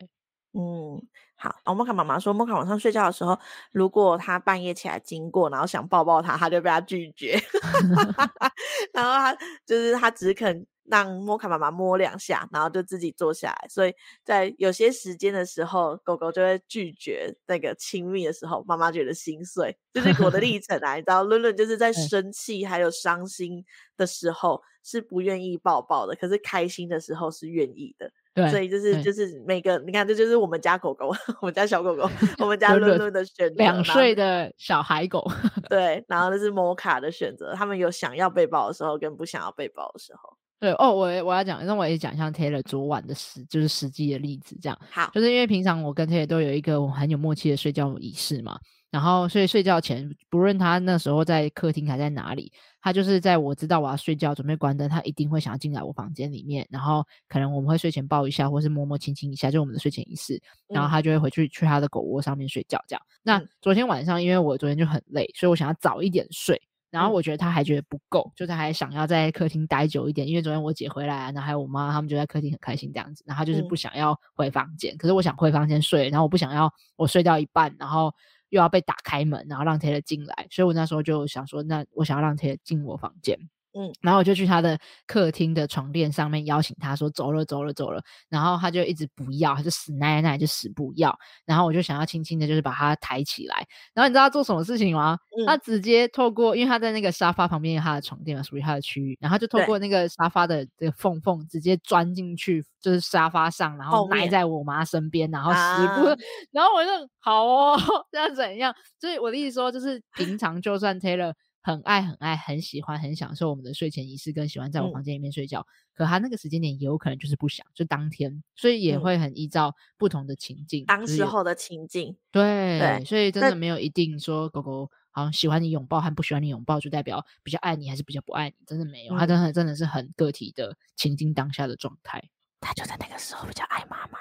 嗯，好。哦，莫卡妈妈说，莫卡晚上睡觉的时候，如果他半夜起来经过，然后想抱抱他，他就被他拒绝。然后他就是他只肯。让莫卡妈妈摸两下，然后就自己坐下来。所以在有些时间的时候，狗狗就会拒绝那个亲密的时候，妈妈觉得心碎。这、就是我的 历程啊，你知道，伦伦就是在生气还有伤心的时候是不愿意抱抱的，可是开心的时候是愿意的。对，所以就是就是每个你看，这就是我们家狗狗，我们家小狗狗，我们家伦伦的选择，两岁的小孩狗。对，然后这是摩卡的选择，他们有想要被抱的时候，跟不想要被抱的时候。对哦，我我要讲，那我也讲一下 Taylor 昨晚的实就是实际的例子，这样好，就是因为平常我跟 Taylor 都有一个我很有默契的睡觉仪式嘛，然后所以睡觉前，不论他那时候在客厅还在哪里，他就是在我知道我要睡觉准备关灯，他一定会想要进来我房间里面，然后可能我们会睡前抱一下，或是摸摸亲亲一下，就我们的睡前仪式，然后他就会回去去他的狗窝上面睡觉，这样。那昨天晚上因为我昨天就很累，所以我想要早一点睡。然后我觉得他还觉得不够，嗯、就是还想要在客厅待久一点，因为昨天我姐回来啊，然后还有我妈，他们就在客厅很开心这样子。然后他就是不想要回房间，嗯、可是我想回房间睡，然后我不想要我睡到一半，然后又要被打开门，然后让 Taylor 进来，所以我那时候就想说，那我想要让 Taylor 进我房间。嗯，然后我就去他的客厅的床垫上面邀请他说走了走了走了，然后他就一直不要，他就死奶奶就死不要，然后我就想要轻轻的，就是把他抬起来，然后你知道他做什么事情吗？嗯、他直接透过，因为他在那个沙发旁边有他的床垫嘛，属于他的区域，然后他就透过那个沙发的这个缝缝直接钻进去，就是沙发上，然后埋在我妈身边，然后死不，啊、然后我就好哦，这样怎样？所以我的意思说，就是平常就算 Taylor。很爱很爱很喜欢很享受我们的睡前仪式，跟喜欢在我房间里面睡觉。嗯、可他那个时间点也有可能就是不想，就当天，所以也会很依照不同的情境，嗯、当时候的情境。对，对所以真的没有一定说狗狗好像喜欢你拥抱和不喜欢你拥抱就代表比较爱你还是比较不爱你，真的没有，他、嗯、真的真的是很个体的情境当下的状态。他就在那个时候比较爱妈妈。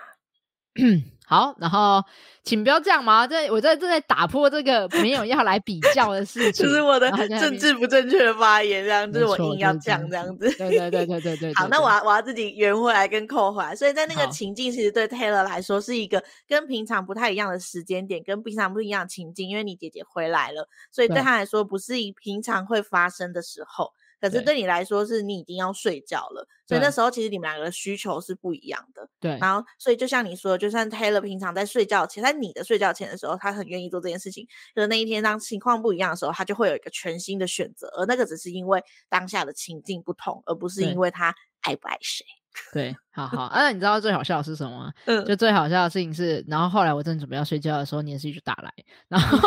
嗯，好，然后请不要这样嘛，这我在正在打破这个没有要来比较的事情，就是我的政治不正确的发言，这样，就是我硬要讲这样子，对对对对对 对。好，那我要我要自己圆回来跟扣回来，所以在那个情境，其实对 Taylor 来说是一个跟平常不太一样的时间点，跟平常不一样的情境，因为你姐姐回来了，所以对。他来说不是以平常会发生的时候。可是对你来说，是你已经要睡觉了，所以那时候其实你们两个的需求是不一样的。对，然后所以就像你说，就算 Taylor 平常在睡觉前，在你的睡觉前的时候，他很愿意做这件事情。可是那一天当情况不一样的时候，他就会有一个全新的选择，而那个只是因为当下的情境不同，而不是因为他爱不爱谁。对，好好。啊，那你知道最好笑的是什么吗？嗯，就最好笑的事情是，然后后来我正准备要睡觉的时候，你也是就打来，然后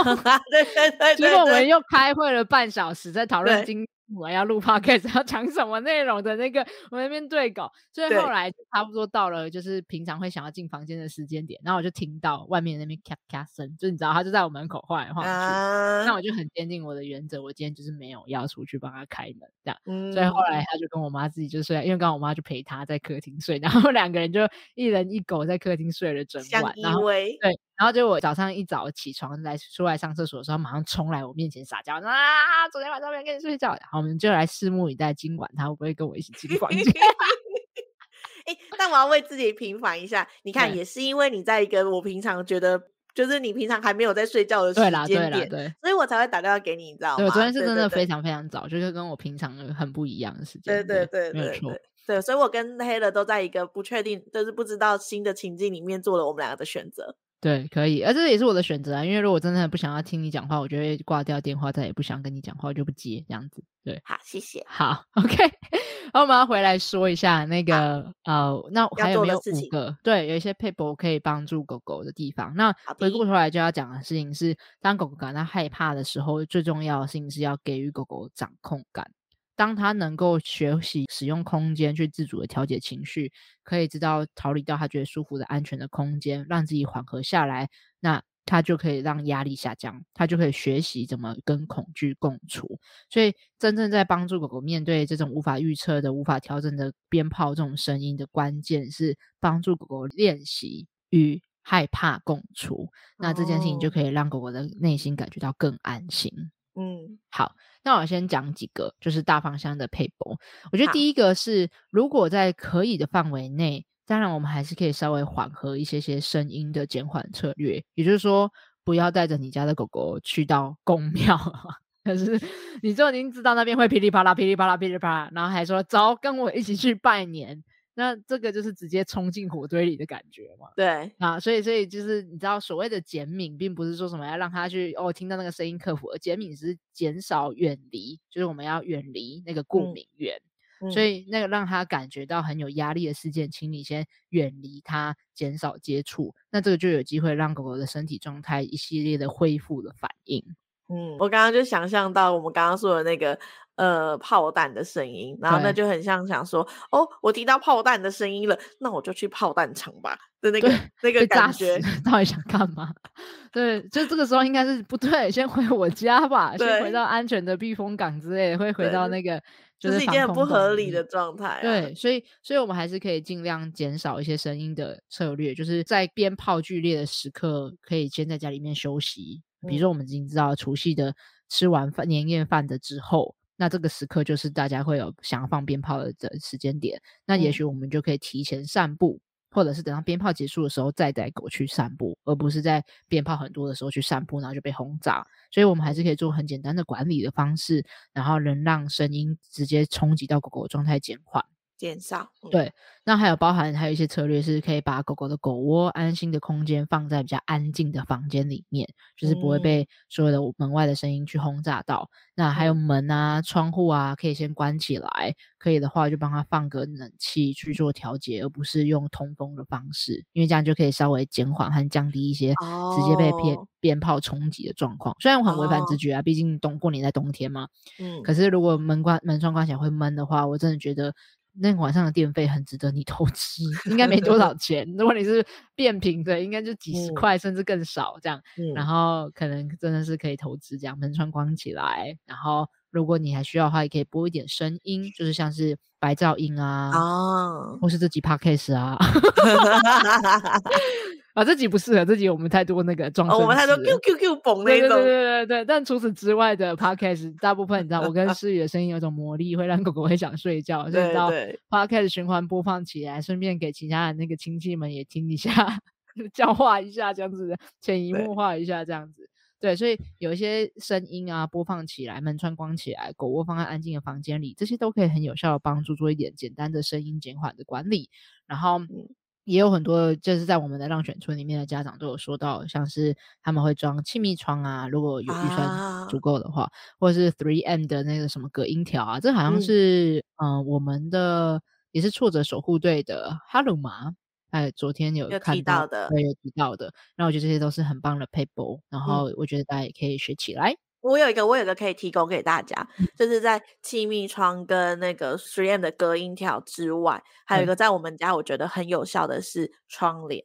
对 对对，结果我们又开会了半小时，在讨论今。我要录 podcast，要讲什么内容的那个，我那边对稿，所以后来差不多到了就是平常会想要进房间的时间点，然后我就听到外面那边咔咔声，就你知道他就在我门口晃来晃去，啊、那我就很坚定我的原则，我今天就是没有要出去帮他开门这样，嗯、所以后来他就跟我妈自己就睡，因为刚刚我妈就陪他在客厅睡，然后两个人就一人一狗在客厅睡了整晚，然后对。然后就我早上一早起床来出来上厕所的时候，马上冲来我面前撒娇啊！昨天晚上没跟你睡觉，然后我们就来拭目以待，今晚他会不会跟我一起进房间？哎，但我要为自己平反一下，你看，也是因为你在一个我平常觉得就是你平常还没有在睡觉的时间点，对啦对啦对，所以我才会打电话给你，你知道吗？对，昨天是真的非常非常早，就是跟我平常很不一样的时间，对对对对，没错。对，所以我跟黑了都在一个不确定，就是不知道新的情境里面做了我们两个的选择。对，可以，而这也是我的选择啊。因为如果真的不想要听你讲话，我就会挂掉电话，再也不想跟你讲话，我就不接这样子。对，好，谢谢。好，OK。然后我们要回来说一下那个呃，那还有没有五个？对，有一些 people 可以帮助狗狗的地方。那回过头来就要讲的事情是，当狗狗感到害怕的时候，最重要的事情是要给予狗狗掌控感。当他能够学习使用空间去自主的调节情绪，可以知道逃离到他觉得舒服的安全的空间，让自己缓和下来，那他就可以让压力下降，他就可以学习怎么跟恐惧共处。所以，真正在帮助狗狗面对这种无法预测的、无法调整的鞭炮这种声音的关键，是帮助狗狗练习与害怕共处。那这件事情就可以让狗狗的内心感觉到更安心。嗯，好，那我先讲几个，就是大方向的撇步。我觉得第一个是，如果在可以的范围内。当然，我们还是可以稍微缓和一些些声音的减缓策略，也就是说，不要带着你家的狗狗去到公庙。可是，你就已经知道那边会噼里啪啦、噼里啪啦、噼里啪啦，然后还说走，跟我一起去拜年。那这个就是直接冲进火堆里的感觉嘛？对啊，所以，所以就是你知道，所谓的减敏，并不是说什么要让他去哦，听到那个声音克服，而减敏是减少远离，就是我们要远离那个过敏源。嗯所以那个让他感觉到很有压力的事件，请你先远离他，减少接触，那这个就有机会让狗狗的身体状态一系列的恢复的反应。嗯，我刚刚就想象到我们刚刚说的那个呃炮弹的声音，然后那就很像想说，哦，我听到炮弹的声音了，那我就去炮弹场吧的那个那个感觉，到底想干嘛？对，就这个时候应该是不对，先回我家吧，先回到安全的避风港之类的，会回到那个。就是一件很不合理的状态啊。对，所以，所以我们还是可以尽量减少一些声音的策略，就是在鞭炮剧烈的时刻，可以先在家里面休息。比如说，我们已经知道除夕的吃完饭年夜饭的之后，那这个时刻就是大家会有想要放鞭炮的时间点。那也许我们就可以提前散步。或者是等到鞭炮结束的时候再带狗去散步，而不是在鞭炮很多的时候去散步，然后就被轰炸。所以我们还是可以做很简单的管理的方式，然后能让声音直接冲击到狗狗的状态减缓。减少，嗯、对，那还有包含还有一些策略是可以把狗狗的狗窝安心的空间放在比较安静的房间里面，就是不会被所有的门外的声音去轰炸到。嗯、那还有门啊、窗户啊，可以先关起来，可以的话就帮它放个冷气去做调节，而不是用通风的方式，因为这样就可以稍微减缓和降低一些直接被鞭鞭炮冲击的状况。哦、虽然我很违反直觉啊，毕竟冬过年在冬天嘛，嗯，可是如果门关门窗关起来会闷的话，我真的觉得。那个晚上的电费很值得你投资，应该没多少 钱。如果你是变频的，应该就几十块，甚至更少这样。嗯、然后可能真的是可以投资这样，门窗关起来。然后如果你还需要的话，也可以播一点声音，就是像是白噪音啊，哦、或是这集 Podcast 啊。啊，这集不适合，这集我们太多那个装声、哦，我们太多 Q Q Q 蹦那种，对对对对对。但除此之外的 Podcast，大部分你知道，我跟诗雨的声音有种魔力，会让狗狗会想睡觉。所以你知道 Podcast 循环播放起来，顺便给其他的那个亲戚们也听一下，教化一下这样子，潜移默化一下这样子。对，对，所以有一些声音啊，播放起来，门窗关起来，狗窝放在安静的房间里，这些都可以很有效的帮助做一点简单的声音减缓的管理，然后。嗯也有很多，就是在我们的浪犬村里面的家长都有说到，像是他们会装气密窗啊，如果有预算足够的话，啊、或者是 Three M 的那个什么隔音条啊，这好像是嗯、呃，我们的也是挫折守护队的哈鲁玛，哎，昨天有看到，有提到的，对，有提到的。那我觉得这些都是很棒的 paper，，然后我觉得大家也可以学起来。嗯我有一个，我有一个可以提供给大家，嗯、就是在气密窗跟那个 3M 的隔音条之外，嗯、还有一个在我们家我觉得很有效的是窗帘。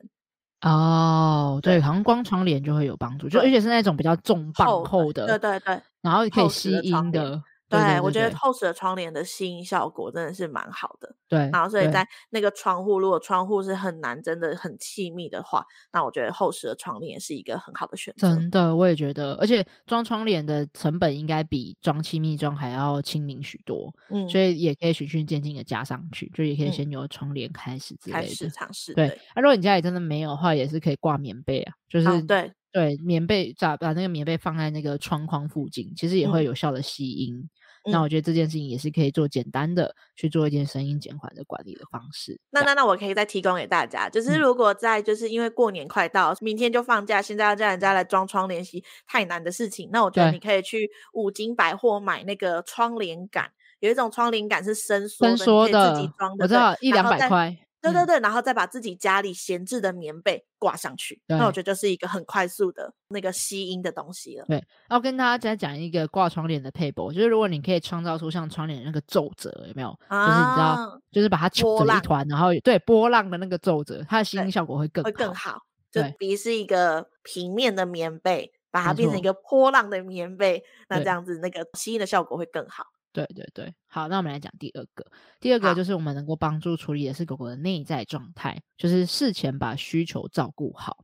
哦，对，对好像光窗帘就会有帮助，就而且是那种比较重磅厚的，对对对，然后可以吸音的。对，对，对，对，我觉得厚实的窗帘的吸音效果真的是蛮好的。对，然后所以在那个窗户，如果窗户是很难，真的很气密的话，那我觉得厚实的窗帘是一个很好的选择。真的，我也觉得，而且装窗帘的成本应该比装气密装还要亲民许多。嗯，所以也可以循序渐进的加上去，就也可以先由窗帘开始之类的，开始尝试。对，那如果你家里真的没有的话，也是可以挂棉被啊，就是对对，棉被把把那个棉被放在那个窗框附近，其实也会有效的吸音。那我觉得这件事情也是可以做简单的去做一件声音减缓的管理的方式。那那那我可以再提供给大家，就是如果在就是因为过年快到，明天就放假，现在要叫人家来装窗帘是太难的事情，那我觉得你可以去五金百货买那个窗帘杆，有一种窗帘杆是伸缩的，伸缩的，自己装的，我知道一两百块。对对对，然后再把自己家里闲置的棉被挂上去，那我觉得就是一个很快速的那个吸音的东西了。对，要跟大家再讲一个挂窗帘的撇步，就是如果你可以创造出像窗帘那个皱褶，有没有？啊、就是你知道，就是把它揪成一团，然后对波浪的那个皱褶，它的吸音效果会更好会更好。就比是一个平面的棉被，把它变成一个波浪的棉被，那这样子那个吸音的效果会更好。对对对，好，那我们来讲第二个。第二个就是我们能够帮助处理的是狗狗的内在状态，就是事前把需求照顾好。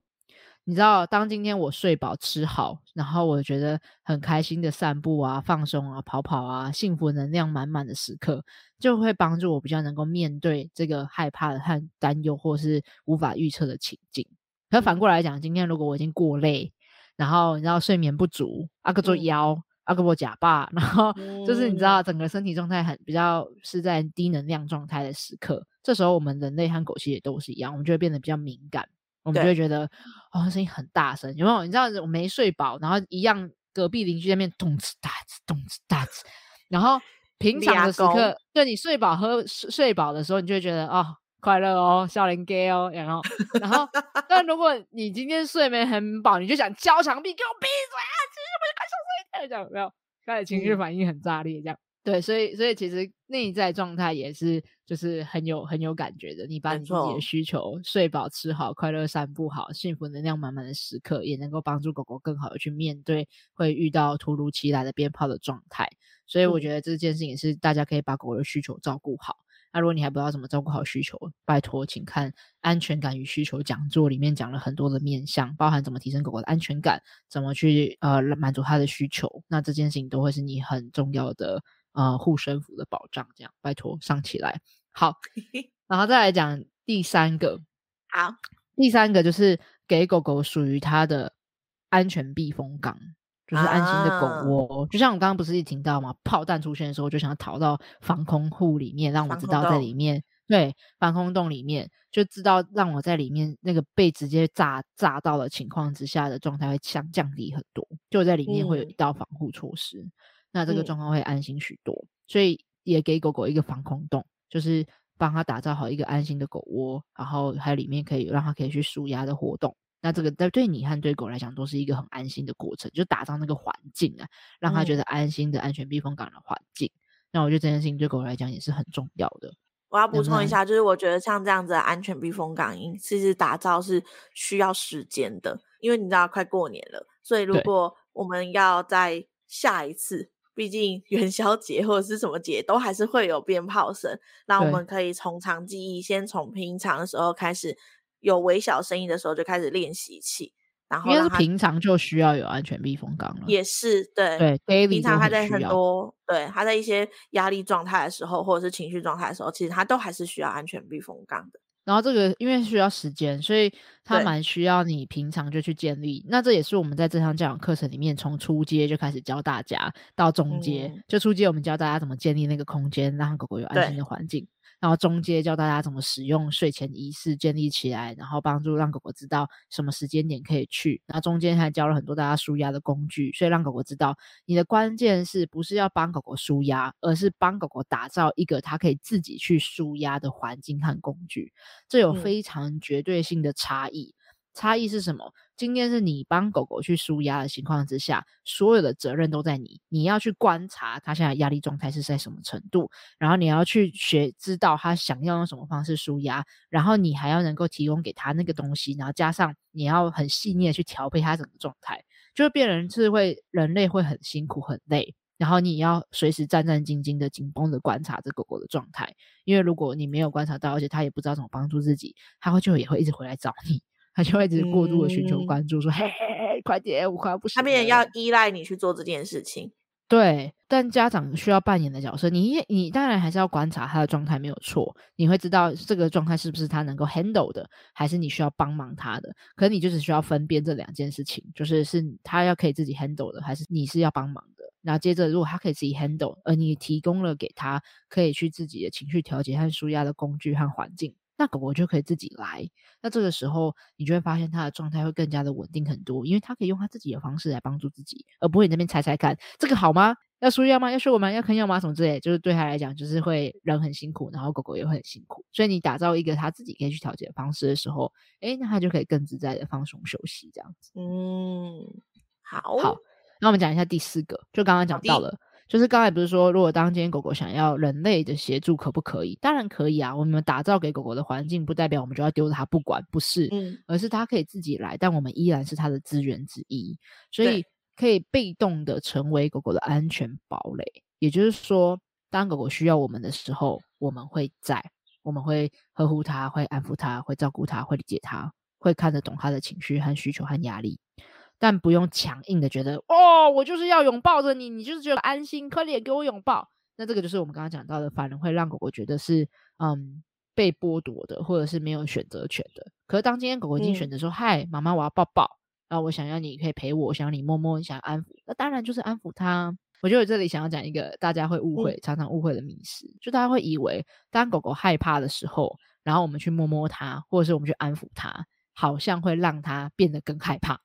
你知道，当今天我睡饱吃好，然后我觉得很开心的散步啊、放松啊、跑跑啊，幸福能量满满的时刻，就会帮助我比较能够面对这个害怕的和担忧，或是无法预测的情境。可反过来讲，今天如果我已经过累，然后你知道睡眠不足，阿哥做腰。嗯阿克伯假爸，然后就是你知道整个身体状态很比较是在低能量状态的时刻，这时候我们人类和狗其实也都是一样，我们就会变得比较敏感，我们就会觉得哦声音很大声，有没有？你知道我没睡饱，然后一样隔壁邻居在那边咚哧哒哧咚哧哒哧，然后平常的时刻，对你睡饱喝睡饱的时候，你就会觉得哦快乐哦，笑脸给哦，然后然后 但如果你今天睡眠很饱，你就想敲墙壁，给我闭嘴啊！其实我就快睡。这样没有，开始情绪反应很炸裂，这样、嗯、对，所以所以其实内在状态也是就是很有很有感觉的。你把你自己的需求睡饱、吃好、快乐散步好、幸福能量满满的时刻，也能够帮助狗狗更好的去面对会遇到突如其来的鞭炮的状态。所以我觉得这件事情是大家可以把狗狗的需求照顾好。那、啊、如果你还不知道怎么照顾好需求，拜托，请看《安全感与需求讲座》，里面讲了很多的面向，包含怎么提升狗狗的安全感，怎么去呃满足它的需求。那这件事情都会是你很重要的呃护身符的保障。这样，拜托上起来。好，然后再来讲第三个。好，第三个就是给狗狗属于它的安全避风港。就是安心的狗窝，啊、就像我刚刚不是一听到吗？炮弹出现的时候，就想要逃到防空户里面，让我知道在里面，对，防空洞里面，就知道让我在里面那个被直接炸炸到的情况之下的状态会降降低很多，就在里面会有一道防护措施，嗯、那这个状况会安心许多，所以也给狗狗一个防空洞，就是帮他打造好一个安心的狗窝，然后还有里面可以让它可以去舒压的活动。那这个对对你和对狗来讲都是一个很安心的过程，就打造那个环境啊，让它觉得安心的安全避风港的环境。嗯、那我觉得这件事情对狗来讲也是很重要的。我要补充一下，就是我觉得像这样子的安全避风港，其实打造是需要时间的，因为你知道快过年了，所以如果我们要在下一次，毕竟 元宵节或者是什么节，都还是会有鞭炮声，那我们可以从长计议，先从平常的时候开始。有微小声音的时候就开始练习起，然后因为平常就需要有安全避风港了。也是对对，平常他在很多对他在一些压力状态的时候，或者是情绪状态的时候，其实他都还是需要安全避风港的。然后这个因为需要时间，所以他蛮需要你平常就去建立。那这也是我们在这堂教养课程里面从初阶就开始教大家到中阶，嗯、就初阶我们教大家怎么建立那个空间，让狗狗有安心的环境。然后中间教大家怎么使用睡前仪式建立起来，然后帮助让狗狗知道什么时间点可以去。然后中间还教了很多大家舒压的工具，所以让狗狗知道你的关键是不是要帮狗狗舒压，而是帮狗狗打造一个它可以自己去舒压的环境和工具。这有非常绝对性的差异。嗯差异是什么？今天是你帮狗狗去舒压的情况之下，所有的责任都在你。你要去观察它现在压力状态是在什么程度，然后你要去学知道它想要用什么方式舒压，然后你还要能够提供给他那个东西，然后加上你要很细腻的去调配它整个状态，就会变成是会人类会很辛苦很累，然后你要随时战战兢兢的紧绷的观察这狗狗的状态，因为如果你没有观察到，而且它也不知道怎么帮助自己，它会就也会一直回来找你。他就会一直过度的寻求关注，说：“嗯、嘿嘿嘿，快点，我快要不行。”他变成要依赖你去做这件事情。对，但家长需要扮演的角色，你你当然还是要观察他的状态，没有错。你会知道这个状态是不是他能够 handle 的，还是你需要帮忙他的。可是你就只需要分辨这两件事情，就是是他要可以自己 handle 的，还是你是要帮忙的。然后接着，如果他可以自己 handle，而你提供了给他可以去自己的情绪调节和舒压的工具和环境。那狗狗就可以自己来，那这个时候你就会发现它的状态会更加的稳定很多，因为它可以用它自己的方式来帮助自己，而不会你那边猜猜看这个好吗？要输药吗？要睡我吗？要啃药吗？什么之类，就是对它来讲，就是会人很辛苦，然后狗狗也会很辛苦。所以你打造一个它自己可以去调节的方式的时候，诶，那它就可以更自在的放松休息这样子。嗯，好，好，那我们讲一下第四个，就刚刚讲到了就是刚才不是说，如果当今天狗狗想要人类的协助，可不可以？当然可以啊。我们打造给狗狗的环境，不代表我们就要丢着它不管，不是，嗯，而是它可以自己来，但我们依然是它的资源之一，所以可以被动的成为狗狗的安全堡垒。也就是说，当狗狗需要我们的时候，我们会在，我们会呵护它，会安抚它，会照顾它，会理解它，会看得懂它的情绪和需求和压力。但不用强硬的觉得哦，我就是要拥抱着你，你就是觉得安心，快点给我拥抱。那这个就是我们刚刚讲到的，反而会让狗狗觉得是嗯被剥夺的，或者是没有选择权的。可是当今天狗狗已经选择说，嗯、嗨，妈妈，我要抱抱，然后我想要你可以陪我，我想要你摸摸，你想要安抚，那当然就是安抚它。我觉得我这里想要讲一个大家会误会、嗯、常常误会的迷思，就大家会以为当狗狗害怕的时候，然后我们去摸摸它，或者是我们去安抚它，好像会让它变得更害怕。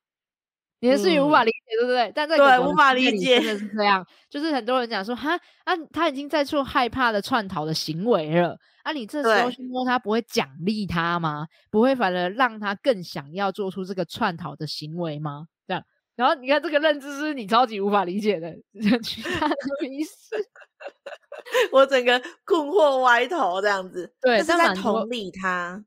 你的事情无法理解，嗯、对不对？但在对无法理解，真的是这样。就是很多人讲说，哈啊，他已经在做害怕的串逃的行为了。啊，你这时候去摸他，不会奖励他吗？不会反而让他更想要做出这个串逃的行为吗？这样，然后你看这个认知是你超级无法理解的，其他的意思，我整个困惑歪头这样子。对，是在同理他。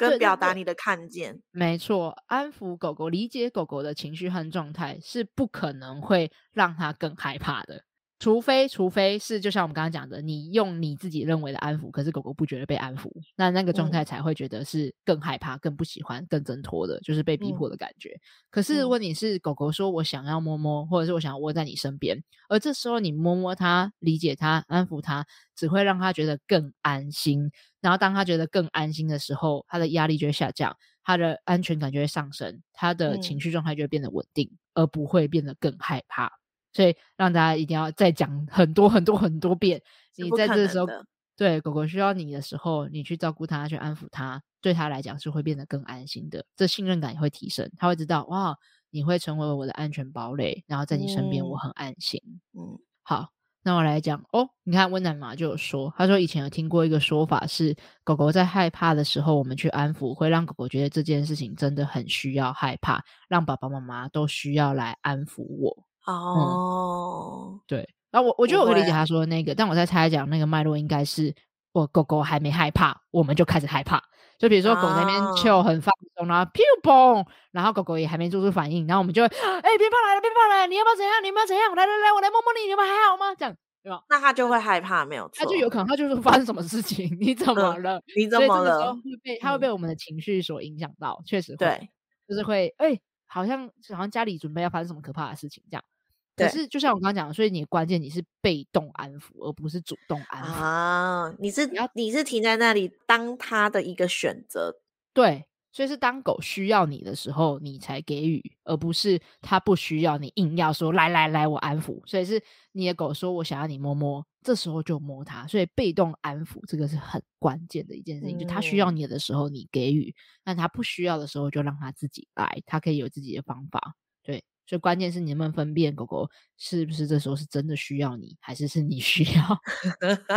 跟表达你的看见，没错，安抚狗狗、理解狗狗的情绪和状态，是不可能会让它更害怕的。除非，除非是就像我们刚刚讲的，你用你自己认为的安抚，可是狗狗不觉得被安抚，那那个状态才会觉得是更害怕、更不喜欢、更挣脱的，就是被逼迫的感觉。嗯、可是如果你是狗狗，说我想要摸摸，或者是我想要窝在你身边，而这时候你摸摸它、理解它、安抚它，只会让它觉得更安心。然后当它觉得更安心的时候，它的压力就会下降，它的安全感就会上升，它的情绪状态就会变得稳定，嗯、而不会变得更害怕。所以让大家一定要再讲很多很多很多遍。你在这时候，对狗狗需要你的时候，你去照顾它，去安抚它，对它来讲是会变得更安心的。这信任感也会提升，它会知道哇，你会成为我的安全堡垒，然后在你身边我很安心。嗯，好，那我来讲哦。你看温暖妈就有说，他说以前有听过一个说法是，狗狗在害怕的时候，我们去安抚，会让狗狗觉得这件事情真的很需要害怕，让爸爸妈妈都需要来安抚我。哦、嗯，对，然后我我觉得我可以理解他说的那个，但我在猜讲那个脉络应该是我狗狗还没害怕，我们就开始害怕。就比如说狗在那边 chill 很放松，然后砰砰，然后狗狗也还没做出反应，然后我们就会，哎，鞭炮来了，别怕来了，你要不要怎样？你要不要怎样？来来来，我来摸摸你，你们还好吗？这样对吧？那他就会害怕，没有错，他就有可能他就是发生什么事情，你怎么了？嗯、你怎么了？会被他会被我们的情绪所影响到，确实会，对，就是会，哎。好像好像家里准备要发生什么可怕的事情这样，可是就像我刚刚讲的，所以你关键你是被动安抚，而不是主动安抚啊。你是你要你是停在那里当他的一个选择，对。所以是当狗需要你的时候，你才给予，而不是它不需要你硬要说来来来，我安抚。所以是你的狗说我想要你摸摸，这时候就摸它。所以被动安抚这个是很关键的一件事情，嗯、就它需要你的时候你给予，但它不需要的时候就让它自己来，它可以有自己的方法。对，所以关键是你能不能分辨狗狗是不是这时候是真的需要你，还是是你 需要？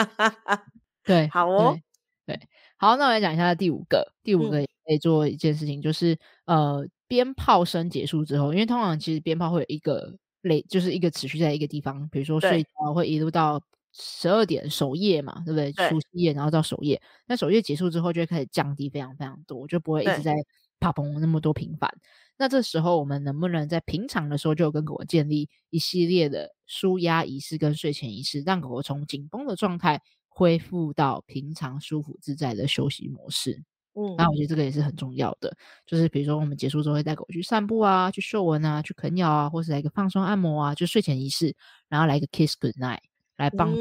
对，好哦，对，对，好，那我来讲一下第五个，第五个、也。可以做一件事情，就是呃，鞭炮声结束之后，因为通常其实鞭炮会有一个累，就是一个持续在一个地方，比如说睡觉会一路到十二点守夜嘛，对不对？除夕夜，然后到守夜，那守夜结束之后就会开始降低非常非常多，就不会一直在啪砰那么多频繁。那这时候我们能不能在平常的时候就跟狗狗建立一系列的舒压仪式跟睡前仪式，让狗狗从紧绷的状态恢复到平常舒服自在的休息模式？嗯，那我觉得这个也是很重要的，就是比如说我们结束之后会带狗去散步啊，去嗅闻啊，去啃咬啊，或是来一个放松按摩啊，就睡前仪式，然后来一个 kiss good night，来帮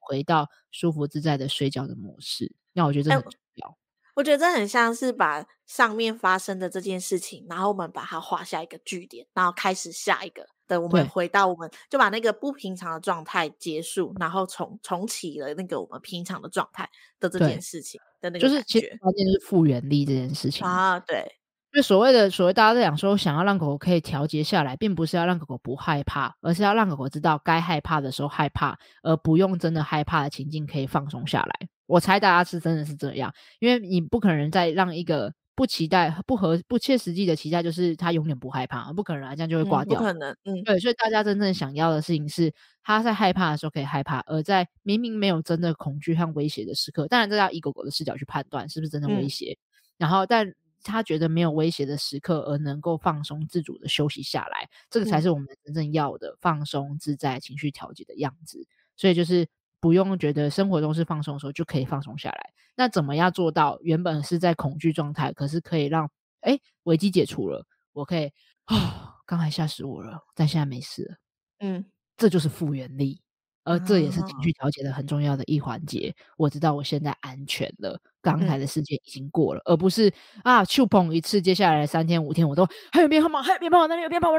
回到舒服自在的睡觉的模式。那我觉得这很重要。欸，我觉得这很像是把上面发生的这件事情，然后我们把它画下一个句点，然后开始下一个。等我们回到我们就把那个不平常的状态结束，然后重重启了那个我们平常的状态的这件事情的那个就是其实关键就是复原力这件事情啊，对，就所谓的所谓大家在讲说想要让狗狗可以调节下来，并不是要让狗狗不害怕，而是要让狗狗知道该害怕的时候害怕，而不用真的害怕的情境可以放松下来。我猜大家是真的是这样，因为你不可能再让一个不期待、不合、不切实际的期待，就是他永远不害怕，不可能啊，这样就会挂掉。嗯、不可能，嗯，对，所以大家真正想要的事情是，他在害怕的时候可以害怕，而在明明没有真的恐惧和威胁的时刻，当然这要以狗狗的视角去判断是不是真的威胁。嗯、然后，但他觉得没有威胁的时刻，而能够放松自主的休息下来，这个才是我们真正要的、嗯、放松自在、情绪调节的样子。所以就是。不用觉得生活中是放松的时候就可以放松下来。那怎么样做到原本是在恐惧状态，可是可以让哎危机解除了，我可以啊，刚才吓死我了，但现在没事了。嗯，这就是复原力，而这也是情绪调节的很重要的一环节。哦、我知道我现在安全了，刚才的事件已经过了，嗯、而不是啊触碰一次，接下来三天五天我都还有鞭炮吗？还有鞭炮，那里有鞭炮，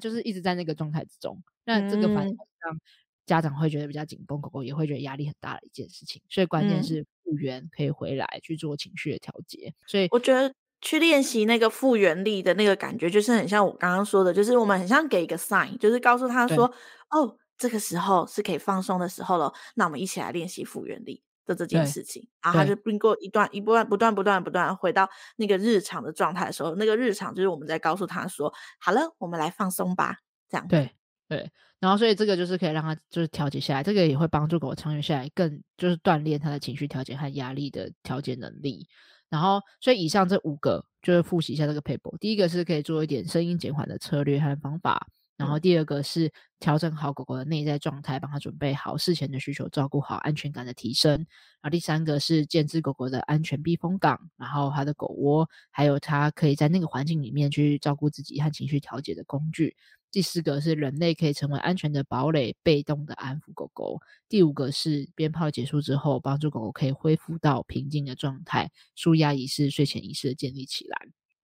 就是一直在那个状态之中。那这个反正让。家长会觉得比较紧绷，狗狗也会觉得压力很大的一件事情，所以关键是复原可以回来去做情绪的调节。所以我觉得去练习那个复原力的那个感觉，就是很像我刚刚说的，就是我们很像给一个 sign，就是告诉他说：“哦，这个时候是可以放松的时候了。”那我们一起来练习复原力的这件事情。然后他就经过一段一段不断不断不断回到那个日常的状态的时候，那个日常就是我们在告诉他说：“好了，我们来放松吧。”这样对对。然后，所以这个就是可以让他就是调节下来，这个也会帮助狗长远下来更就是锻炼他的情绪调节和压力的调节能力。然后，所以以上这五个就是复习一下这个 paper。第一个是可以做一点声音减缓的策略和方法。然后第二个是调整好狗狗的内在状态，帮他准备好事前的需求，照顾好安全感的提升。然后第三个是建置狗狗的安全避风港，然后它的狗窝，还有它可以在那个环境里面去照顾自己和情绪调节的工具。第四个是人类可以成为安全的堡垒，被动的安抚狗狗。第五个是鞭炮结束之后，帮助狗狗可以恢复到平静的状态，舒压仪式、睡前仪式的建立起来。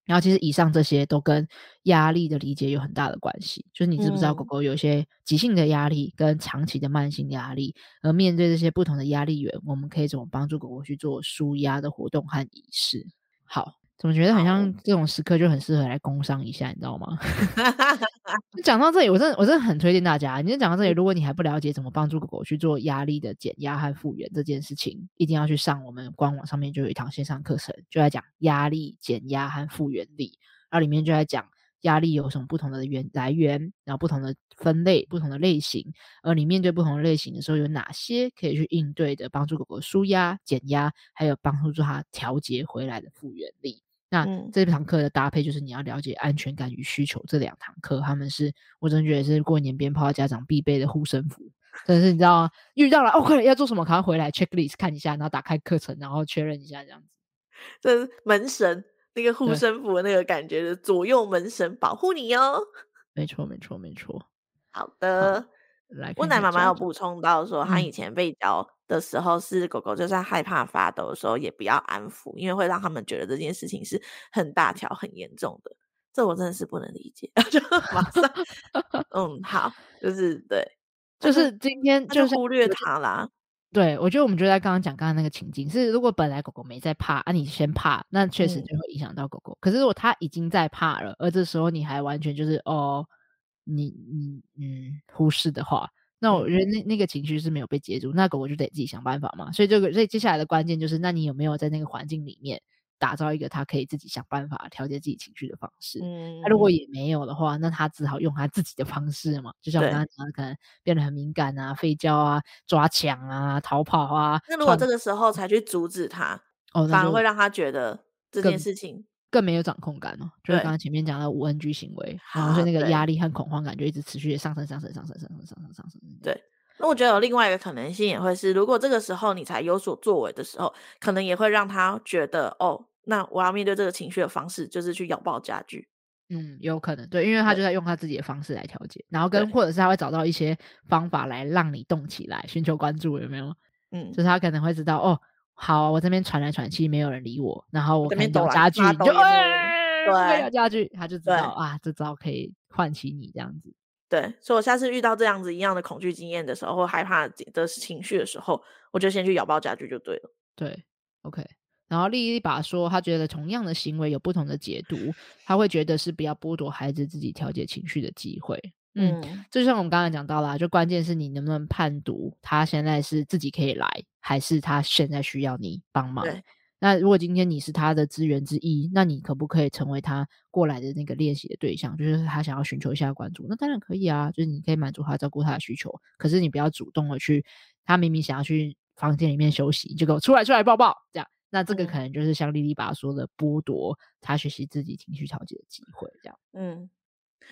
然后，其实以上这些都跟压力的理解有很大的关系。就是你知不知道，狗狗有些急性的压力跟长期的慢性压力，而面对这些不同的压力源，我们可以怎么帮助狗狗去做舒压的活动和仪式？好。怎么觉得好像这种时刻就很适合来工商一下，你知道吗？讲到这里，我真的我真的很推荐大家。你就讲到这里，如果你还不了解怎么帮助狗狗去做压力的减压和复原这件事情，一定要去上我们官网上面就有一堂线上课程，就在讲压力减压和复原力，然后里面就在讲压力有什么不同的源来源，然后不同的分类、不同的类型，而你面对不同的类型的时候，有哪些可以去应对的，帮助狗狗舒压、减压，还有帮助它调节回来的复原力。那这堂课的搭配就是你要了解安全感与需求这两堂课，他们是我真的觉得是过年鞭炮家长必备的护身符。但是你知道吗？遇到了哦，快要做什么？赶快回来 checklist 看一下，然后打开课程，然后确认一下这样子。这是门神那个护身符的那个感觉的左右门神保护你哦。没错，没错，没错。好的，好来，温奶妈妈有补充到说，她以前被教。的时候是狗狗，就算害怕发抖的时候，也不要安抚，因为会让他们觉得这件事情是很大条、很严重的。这我真的是不能理解，就马上，嗯，好，就是对，就是今天就忽略它啦。对，我觉得我们就在刚刚讲刚刚那个情境是，如果本来狗狗没在怕，啊，你先怕，那确实就会影响到狗狗。嗯、可是如果它已经在怕了，而这时候你还完全就是哦，你你嗯忽视的话。那我觉得那那个情绪是没有被接住，那狗狗就得自己想办法嘛。所以这个，所以接下来的关键就是，那你有没有在那个环境里面打造一个它可以自己想办法调节自己情绪的方式？嗯，那如果也没有的话，那他只好用他自己的方式嘛。就像我刚刚讲的，可能变得很敏感啊、吠叫啊、抓墙啊、逃跑啊。那如果这个时候才去阻止他，哦，反而会让他觉得这件事情。更没有掌控感哦，就是刚刚前面讲的五 NG 行为，然后所以那个压力和恐慌感就一直持续的上升、上升、上升、上升、上升、上升。对，那我觉得有另外一个可能性也会是，如果这个时候你才有所作为的时候，可能也会让他觉得，哦，那我要面对这个情绪的方式就是去咬爆家具。嗯，有可能，对，因为他就在用他自己的方式来调节，然后跟或者是他会找到一些方法来让你动起来，寻求关注，有没有？嗯，就是他可能会知道，哦。好、啊，我这边传来传去，没有人理我。然后我可能咬家具，就对，咬家具，他就知道啊，这招可以唤起你这样子。对，所以我下次遇到这样子一样的恐惧经验的时候，或害怕的情绪的时候，我就先去咬爆家具就对了。对，OK。然后莉莉把说，他觉得同样的行为有不同的解读，他会觉得是不要剥夺孩子自己调节情绪的机会。嗯，就像我们刚才讲到啦，就关键是你能不能判读他现在是自己可以来，还是他现在需要你帮忙。对那如果今天你是他的资源之一，那你可不可以成为他过来的那个练习的对象？就是他想要寻求一下关注，那当然可以啊，就是你可以满足他、照顾他的需求。可是你不要主动的去，他明明想要去房间里面休息，就给我出来出来抱抱这样。那这个可能就是像莉莉爸说的，剥夺他学习自己情绪调节的机会这样。嗯。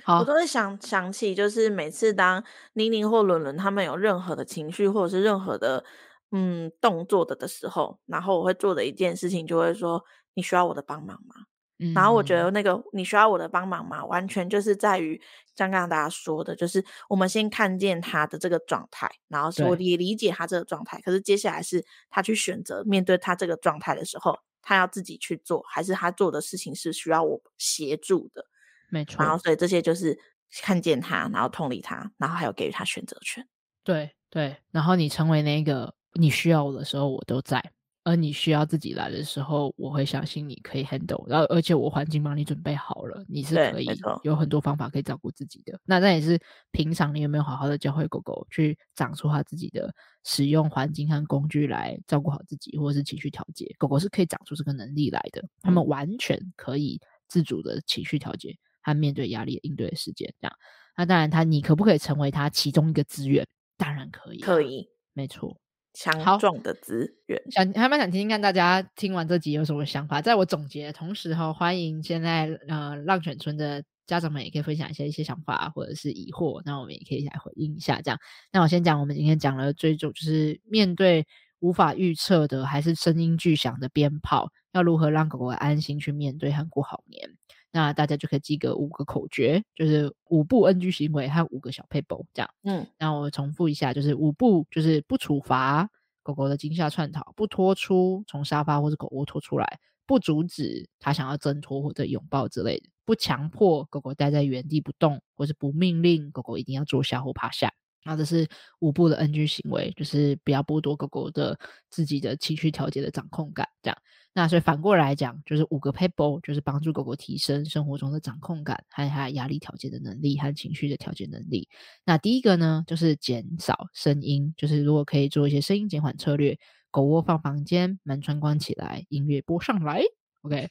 好，我都会想想起，就是每次当宁宁或伦伦他们有任何的情绪或者是任何的嗯动作的的时候，然后我会做的一件事情就会说：“你需要我的帮忙吗？”嗯，然后我觉得那个你需要我的帮忙吗？完全就是在于像刚刚大家说的，就是我们先看见他的这个状态，然后我也理解他这个状态。可是接下来是他去选择面对他这个状态的时候，他要自己去做，还是他做的事情是需要我协助的？没错，然后所以这些就是看见他，然后同理他，然后还有给予他选择权。对对，然后你成为那个你需要我的时候，我都在；而你需要自己来的时候，我会相信你可以 handle。然后而且我环境帮你准备好了，你是可以有很多方法可以照顾自己的。那那也是平常你有没有好好的教会狗狗去长出它自己的使用环境和工具来照顾好自己，或者是情绪调节。狗狗是可以长出这个能力来的，它们完全可以自主的情绪调节。和面对压力的应对的时间，这样，那当然，他你可不可以成为他其中一个资源？当然可以，可以，没错，强壮的资源。想还蛮想听听看大家听完这集有什么想法。在我总结的同时哈，欢迎现在呃浪犬村的家长们也可以分享一些一些想法或者是疑惑，那我们也可以来回应一下。这样，那我先讲，我们今天讲了最终就是面对无法预测的还是声音巨响的鞭炮，要如何让狗狗安心去面对和过好年。那大家就可以记个五个口诀，就是五步 NG 行为和五个小撇步这样。嗯，那我重复一下，就是五步，就是不处罚狗狗的惊吓窜逃，不拖出从沙发或者狗窝拖出来，不阻止它想要挣脱或者拥抱之类的，不强迫狗狗待在原地不动，或是不命令狗狗一定要坐下或趴下。那这是五步的 NG 行为，就是不要剥夺狗狗的自己的情绪调节的掌控感，这样。那所以反过来讲，就是五个撇步，就是帮助狗狗提升生活中的掌控感，还有它压力调节的能力和情绪的调节能力。那第一个呢，就是减少声音，就是如果可以做一些声音减缓策略，狗窝放房间，门窗关起来，音乐播上来。OK，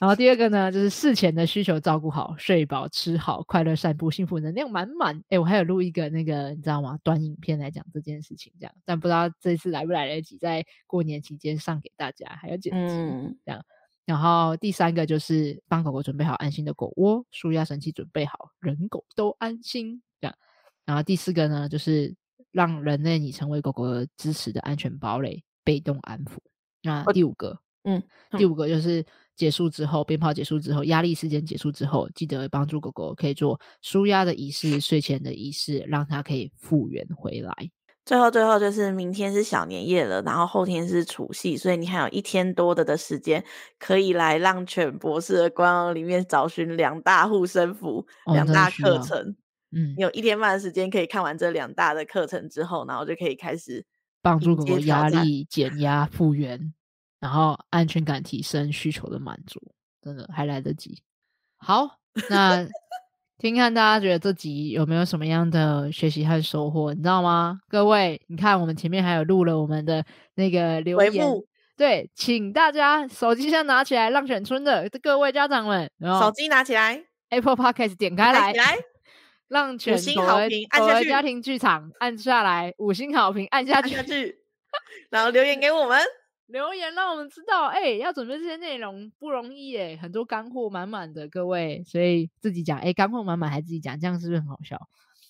然后第二个呢，就是事前的需求照顾好，睡饱吃好，快乐散步，幸福能量满满。哎，我还有录一个那个，你知道吗？短影片来讲这件事情，这样，但不知道这次来不来得及在过年期间上给大家，还要剪辑、嗯、这样。然后第三个就是帮狗狗准备好安心的狗窝，舒压神器准备好，人狗都安心这样。然后第四个呢，就是让人类你成为狗狗的支持的安全堡垒，被动安抚。那第五个。嗯，第五个就是结束之后，鞭炮结束之后，压力时间结束之后，记得帮助狗狗可以做舒压的仪式，睡前的仪式，让它可以复原回来。最后，最后就是明天是小年夜了，然后后天是除夕，所以你还有一天多的的时间，可以来浪犬博士的官网里面找寻两大护身符、两、哦、大课程。嗯，你有一天半的时间可以看完这两大的课程之后，然后就可以开始帮助狗狗压力减压复原。然后安全感提升，需求的满足，真的还来得及。好，那 听看大家觉得这集有没有什么样的学习和收获？你知道吗？各位，你看我们前面还有录了我们的那个留言，对，请大家手机先拿起来，浪犬村的各位家长们，手机拿起来，Apple Podcast 点开来，来，浪犬狗儿狗儿家庭剧场按下来，五星好评按下去，按下去然后留言给我们。留言让我们知道，哎、欸，要准备这些内容不容易哎，很多干货满满的各位，所以自己讲，哎、欸，干货满满还自己讲，这样是不是很好笑？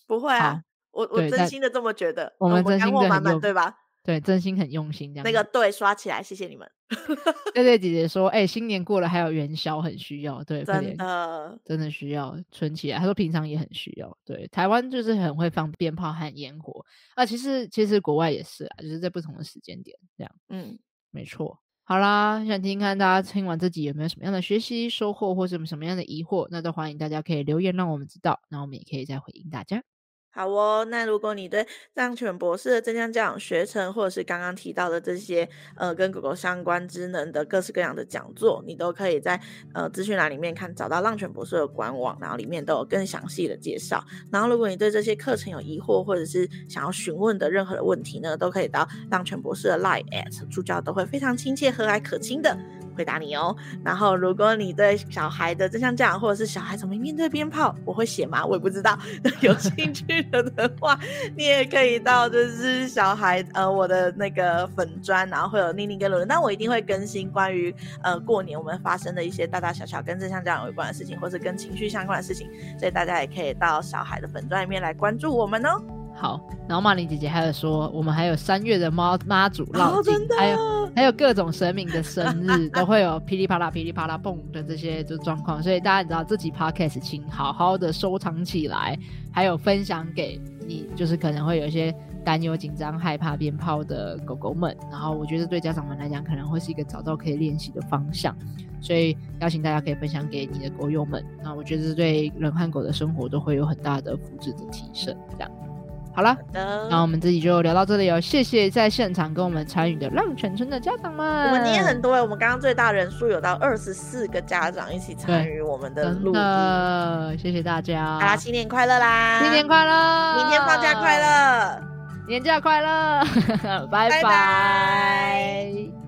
不会啊，我我真心的这么觉得，我们真心的干货满满，对吧？对，真心很用心这样。那个对，刷起来，谢谢你们。对对，姐姐说，哎、欸，新年过了还有元宵很需要，对，真的真的需要存起来。她说平常也很需要，对，台湾就是很会放鞭炮和烟火啊，其实其实国外也是啊，就是在不同的时间点这样，嗯。没错，好啦，想听看大家听完这集有没有什么样的学习收获，或什么什么样的疑惑，那都欢迎大家可以留言让我们知道，那我们也可以再回应大家。好哦，那如果你对浪犬博士的正向教养学程，或者是刚刚提到的这些呃跟狗狗相关职能的各式各样的讲座，你都可以在呃资讯栏里面看找到浪犬博士的官网，然后里面都有更详细的介绍。然后如果你对这些课程有疑惑，或者是想要询问的任何的问题呢，都可以到浪犬博士的 Line at 助教都会非常亲切、和蔼可亲的。回答你哦。然后，如果你对小孩的正向教养，或者是小孩怎么面对鞭炮，我会写吗？我也不知道。有兴趣了的话，你也可以到就是小孩呃我的那个粉专，然后会有妮妮跟伦伦。那我一定会更新关于呃过年我们发生的一些大大小小跟正向教养有关的事情，或是跟情绪相关的事情，所以大家也可以到小孩的粉专里面来关注我们哦。好，然后马林姐姐还有说，我们还有三月的猫妈祖绕境，哦，还有还有各种神明的生日，都会有噼里啪啦、噼里啪啦蹦的这些就状况，所以大家知道这集 podcast 请好好的收藏起来，还有分享给你，就是可能会有一些担忧、紧张、害怕鞭炮的狗狗们。然后我觉得对家长们来讲，可能会是一个找到可以练习的方向，所以邀请大家可以分享给你的狗友们。那我觉得这对人和狗的生活都会有很大的福祉的提升，这样。好了，那我们这集就聊到这里哦。谢谢在现场跟我们参与的浪泉村的家长们。我们也很多，我们刚刚最大人数有到二十四个家长一起参与我们的录音。谢谢大家，大家新年快乐啦！新年快乐，明天放假快乐，年假快乐，拜拜。拜拜。